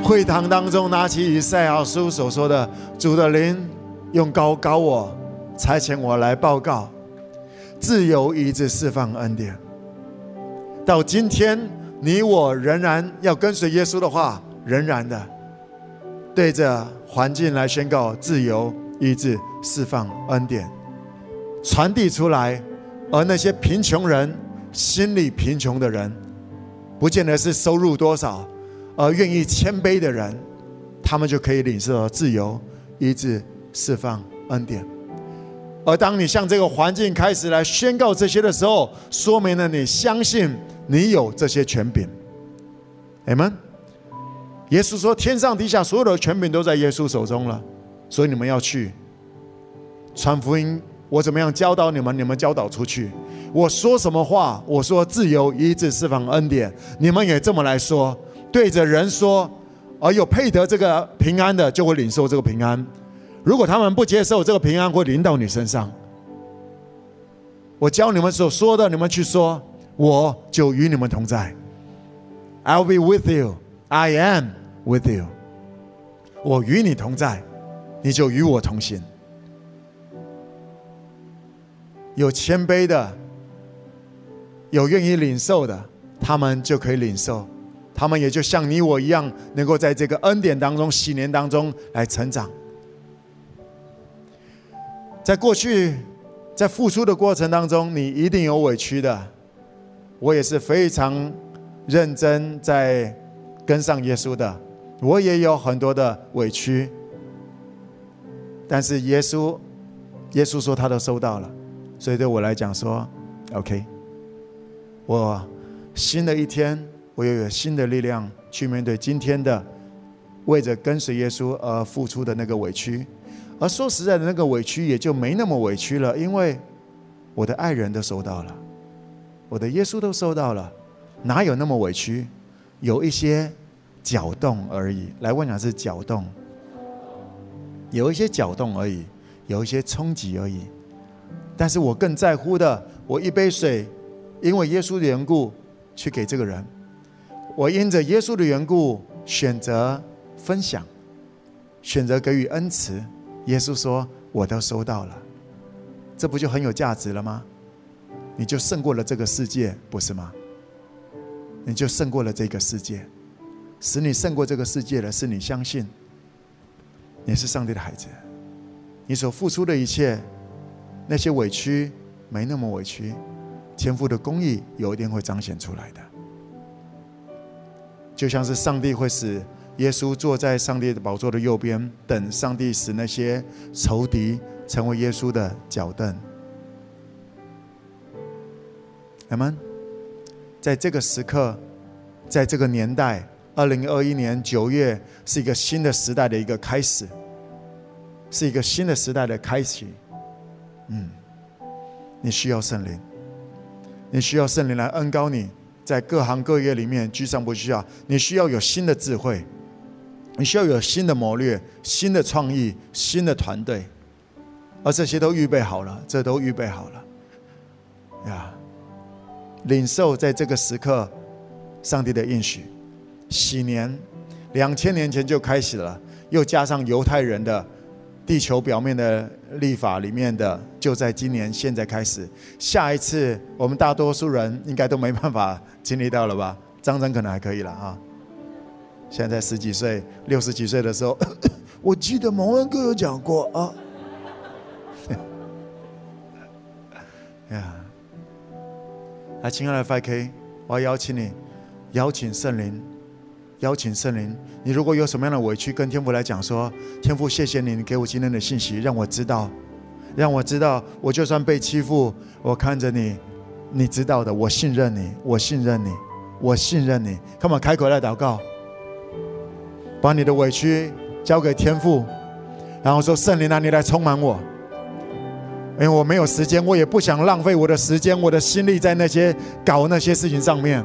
会堂当中拿起以赛亚书所说的：“主的灵用膏膏我，差遣我来报告自由、意志、释放恩典。”到今天，你我仍然要跟随耶稣的话，仍然的。对着环境来宣告自由、意志、释放恩典，传递出来。而那些贫穷人、心里贫穷的人，不见得是收入多少，而愿意谦卑的人，他们就可以领受自由、医治、释放恩典。而当你向这个环境开始来宣告这些的时候，说明了你相信你有这些权柄。阿门。耶稣说：“天上地下所有的权柄都在耶稣手中了，所以你们要去传福音。我怎么样教导你们，你们教导出去。我说什么话？我说自由、医治、释放、恩典，你们也这么来说，对着人说，而有配得这个平安的，就会领受这个平安。如果他们不接受这个平安，会临到你身上。我教你们所说的，你们去说，我就与你们同在。I'll be with you. I am with you. 我与你同在，你就与我同行。有谦卑的，有愿意领受的，他们就可以领受，他们也就像你我一样，能够在这个恩典当中、喜年当中来成长。在过去，在付出的过程当中，你一定有委屈的。我也是非常认真在跟上耶稣的，我也有很多的委屈。但是耶稣，耶稣说他都收到了。所以对我来讲说，OK，我新的一天，我又有新的力量去面对今天的为着跟随耶稣而付出的那个委屈。而说实在的，那个委屈也就没那么委屈了，因为我的爱人都收到了，我的耶稣都收到了，哪有那么委屈？有一些搅动而已。来问讲是搅动，有一些搅动而已，有一些冲击而已。但是我更在乎的，我一杯水，因为耶稣的缘故，去给这个人；我因着耶稣的缘故，选择分享，选择给予恩慈。耶稣说：“我都收到了，这不就很有价值了吗？你就胜过了这个世界，不是吗？你就胜过了这个世界，使你胜过这个世界的是你相信，你是上帝的孩子，你所付出的一切。”那些委屈没那么委屈，天父的公义有一天会彰显出来的。就像是上帝会使耶稣坐在上帝的宝座的右边，等上帝使那些仇敌成为耶稣的脚凳。阿们，在这个时刻，在这个年代，二零二一年九月是一个新的时代的一个开始，是一个新的时代的开启。嗯，你需要圣灵，你需要圣灵来恩膏你，在各行各业里面居上不需要。你需要有新的智慧，你需要有新的谋略、新的创意、新的团队，而这些都预备好了，这都预备好了。呀，领受在这个时刻，上帝的应许，禧年，两千年前就开始了，又加上犹太人的。地球表面的立法里面的，就在今年现在开始。下一次我们大多数人应该都没办法经历到了吧？张张可能还可以了啊。现在十几岁、六十几岁的时候，我记得蒙恩哥有讲过啊。呀，来，亲爱的 FK，我要邀请你，邀请圣灵。邀请圣灵，你如果有什么样的委屈，跟天父来讲说：天父，谢谢你，你给我今天的信息，让我知道，让我知道，我就算被欺负，我看着你，你知道的，我信任你，我信任你，我信任你。看嘛，开口来祷告，把你的委屈交给天父，然后说：圣灵啊，你来充满我，因为我没有时间，我也不想浪费我的时间、我的心力在那些搞那些事情上面。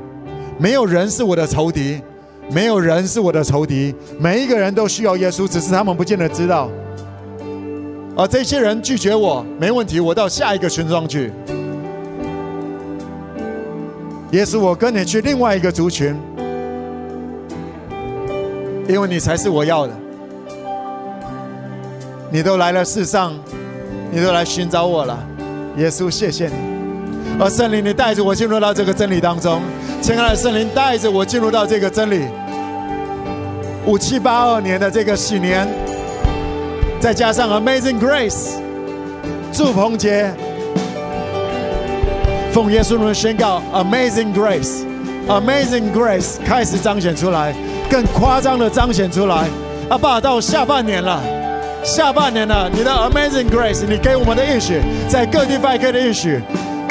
没有人是我的仇敌。没有人是我的仇敌，每一个人都需要耶稣，只是他们不见得知道。而这些人拒绝我，没问题，我到下一个村庄去。耶稣，我跟你去另外一个族群，因为你才是我要的。你都来了世上，你都来寻找我了，耶稣，谢谢你。而圣灵，你带着我进入到这个真理当中。亲爱的圣灵，带着我进入到这个真理。五七八二年的这个禧年，再加上 Amazing Grace，祝鹏杰，奉耶稣名宣告 Amazing Grace，Amazing Grace 开始彰显出来，更夸张的彰显出来。阿爸，到下半年了，下半年了，你的 Amazing Grace，你给我们的应许，在各地 5K 的应许，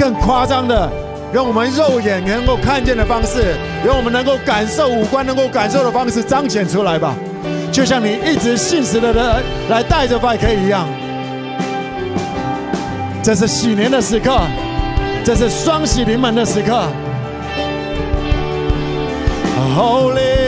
更夸张的。用我们肉眼能够看见的方式，用我们能够感受五官能够感受的方式彰显出来吧，就像你一直信实的人来带着 5K 一样。这是喜年的时刻，这是双喜临门的时刻。Holy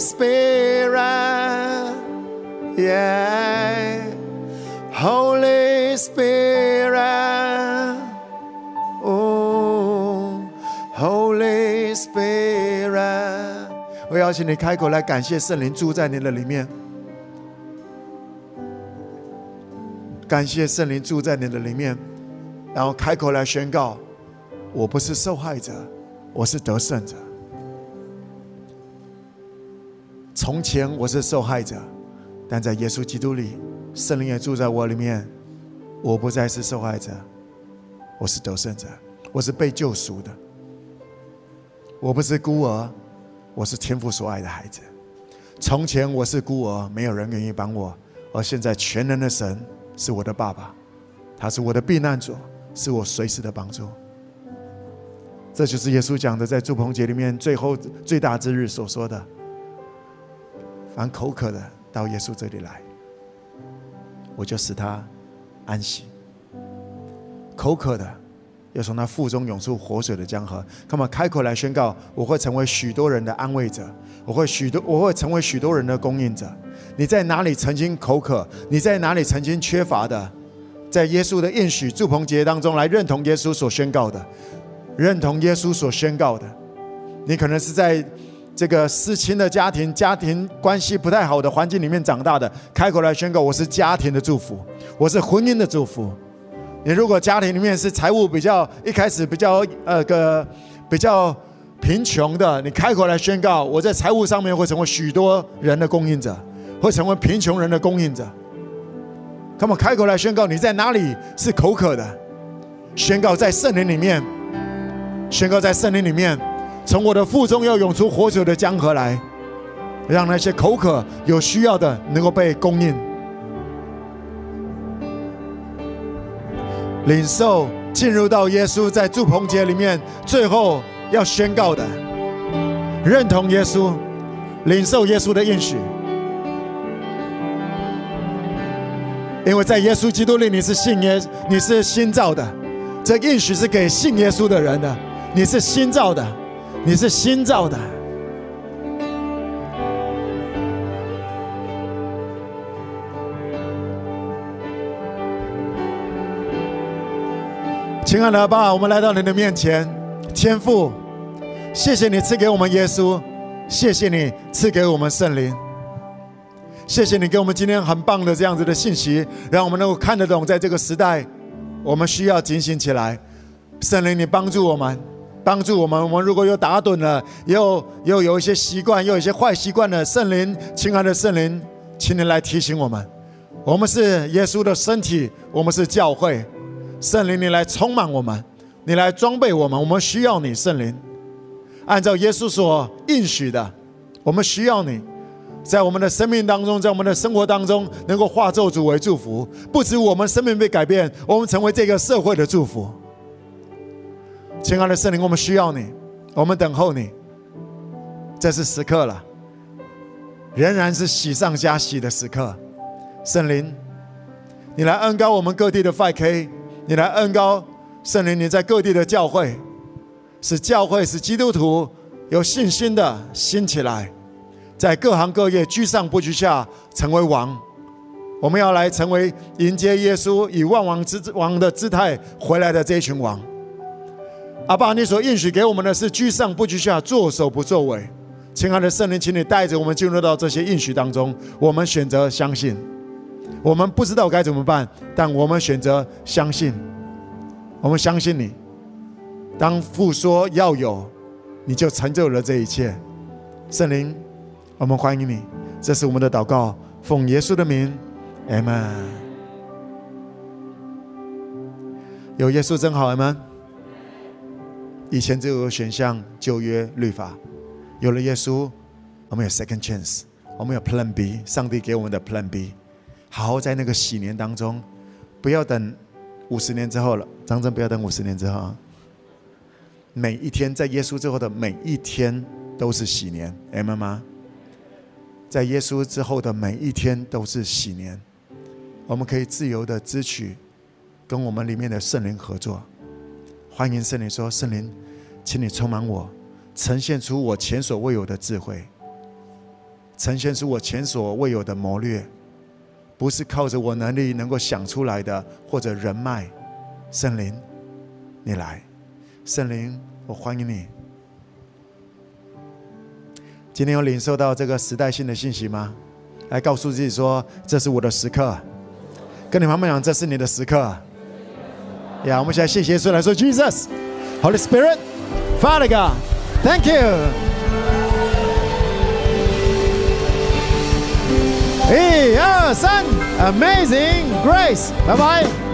Spirit, yeah, Holy Spirit, oh, Holy Spirit。我邀请你开口来感谢圣灵住在你的里面，感谢圣灵住在你的里面，然后开口来宣告：我不是受害者，我是得胜者。从前我是受害者，但在耶稣基督里，圣灵也住在我里面，我不再是受害者，我是得胜者，我是被救赎的，我不是孤儿。我是天父所爱的孩子。从前我是孤儿，没有人愿意帮我，而现在全能的神是我的爸爸，他是我的避难所，是我随时的帮助。这就是耶稣讲的，在住棚节里面最后最大之日所说的：凡口渴的到耶稣这里来，我就使他安息。口渴的。要从他腹中涌出活水的江河。他们开口来宣告：我会成为许多人的安慰者，我会许多，我会成为许多人的供应者。你在哪里曾经口渴？你在哪里曾经缺乏的？在耶稣的应许祝棚节当中来认同耶稣所宣告的，认同耶稣所宣告的。你可能是在这个失亲的家庭、家庭关系不太好的环境里面长大的，开口来宣告：我是家庭的祝福，我是婚姻的祝福。你如果家庭里面是财务比较一开始比较呃个比较贫穷的，你开口来宣告，我在财务上面会成为许多人的供应者，会成为贫穷人的供应者。他们开口来宣告，你在哪里是口渴的？宣告在圣灵里面，宣告在圣灵里面，从我的腹中要涌出活水的江河来，让那些口渴有需要的能够被供应。领受进入到耶稣在祝棚节里面最后要宣告的，认同耶稣，领受耶稣的应许。因为在耶稣基督里，你是信耶，你是新造的，这应许是给信耶稣的人的。你是新造的，你是新造的。亲爱的爸，我们来到你的面前，天父，谢谢你赐给我们耶稣，谢谢你赐给我们圣灵。谢谢你给我们今天很棒的这样子的信息，让我们能够看得懂，在这个时代，我们需要警醒起来。圣灵，你帮助我们，帮助我们。我们如果有打盹了，又又有一些习惯，又有一些坏习惯的圣灵，亲爱的圣灵，请你来提醒我们。我们是耶稣的身体，我们是教会。圣灵，你来充满我们，你来装备我们。我们需要你，圣灵。按照耶稣所应许的，我们需要你。在我们的生命当中，在我们的生活当中，能够化咒诅为祝福。不止我们生命被改变，我们成为这个社会的祝福。亲爱的圣灵，我们需要你，我们等候你。这是时刻了，仍然是喜上加喜的时刻。圣灵，你来恩膏我们各地的 5K，你来恩膏圣灵，你在各地的教会，使教会使基督徒有信心的兴起来。在各行各业居上不居下，成为王。我们要来成为迎接耶稣以万王之王的姿态回来的这一群王。阿爸，你所应许给我们的是居上不居下，作首不作尾。亲爱的圣灵，请你带着我们进入到这些应许当中。我们选择相信，我们不知道该怎么办，但我们选择相信。我们相信你，当父说要有，你就成就了这一切。圣灵。我们欢迎你，这是我们的祷告，奉耶稣的名，阿门。有耶稣真好，阿门。以前只有选项旧约律法，有了耶稣，我们有 second chance，我们有 plan B，上帝给我们的 plan B，好好在那个喜年当中，不要等五十年之后了，张真不要等五十年之后啊。每一天在耶稣之后的每一天都是喜年，明白吗？在耶稣之后的每一天都是喜年，我们可以自由的支取，跟我们里面的圣灵合作。欢迎圣灵说：“圣灵，请你充满我，呈现出我前所未有的智慧，呈现出我前所未有的谋略，不是靠着我能力能够想出来的，或者人脉。圣灵，你来，圣灵，我欢迎你。”今天有领受到这个时代性的信息吗？来告诉自己说：“这是我的时刻。”跟你妈妈讲：“这是你的时刻。”呀，我们现在谢谢耶稣来说：“Jesus, Holy Spirit, Father God, Thank you。”一二三，Amazing Grace，拜拜。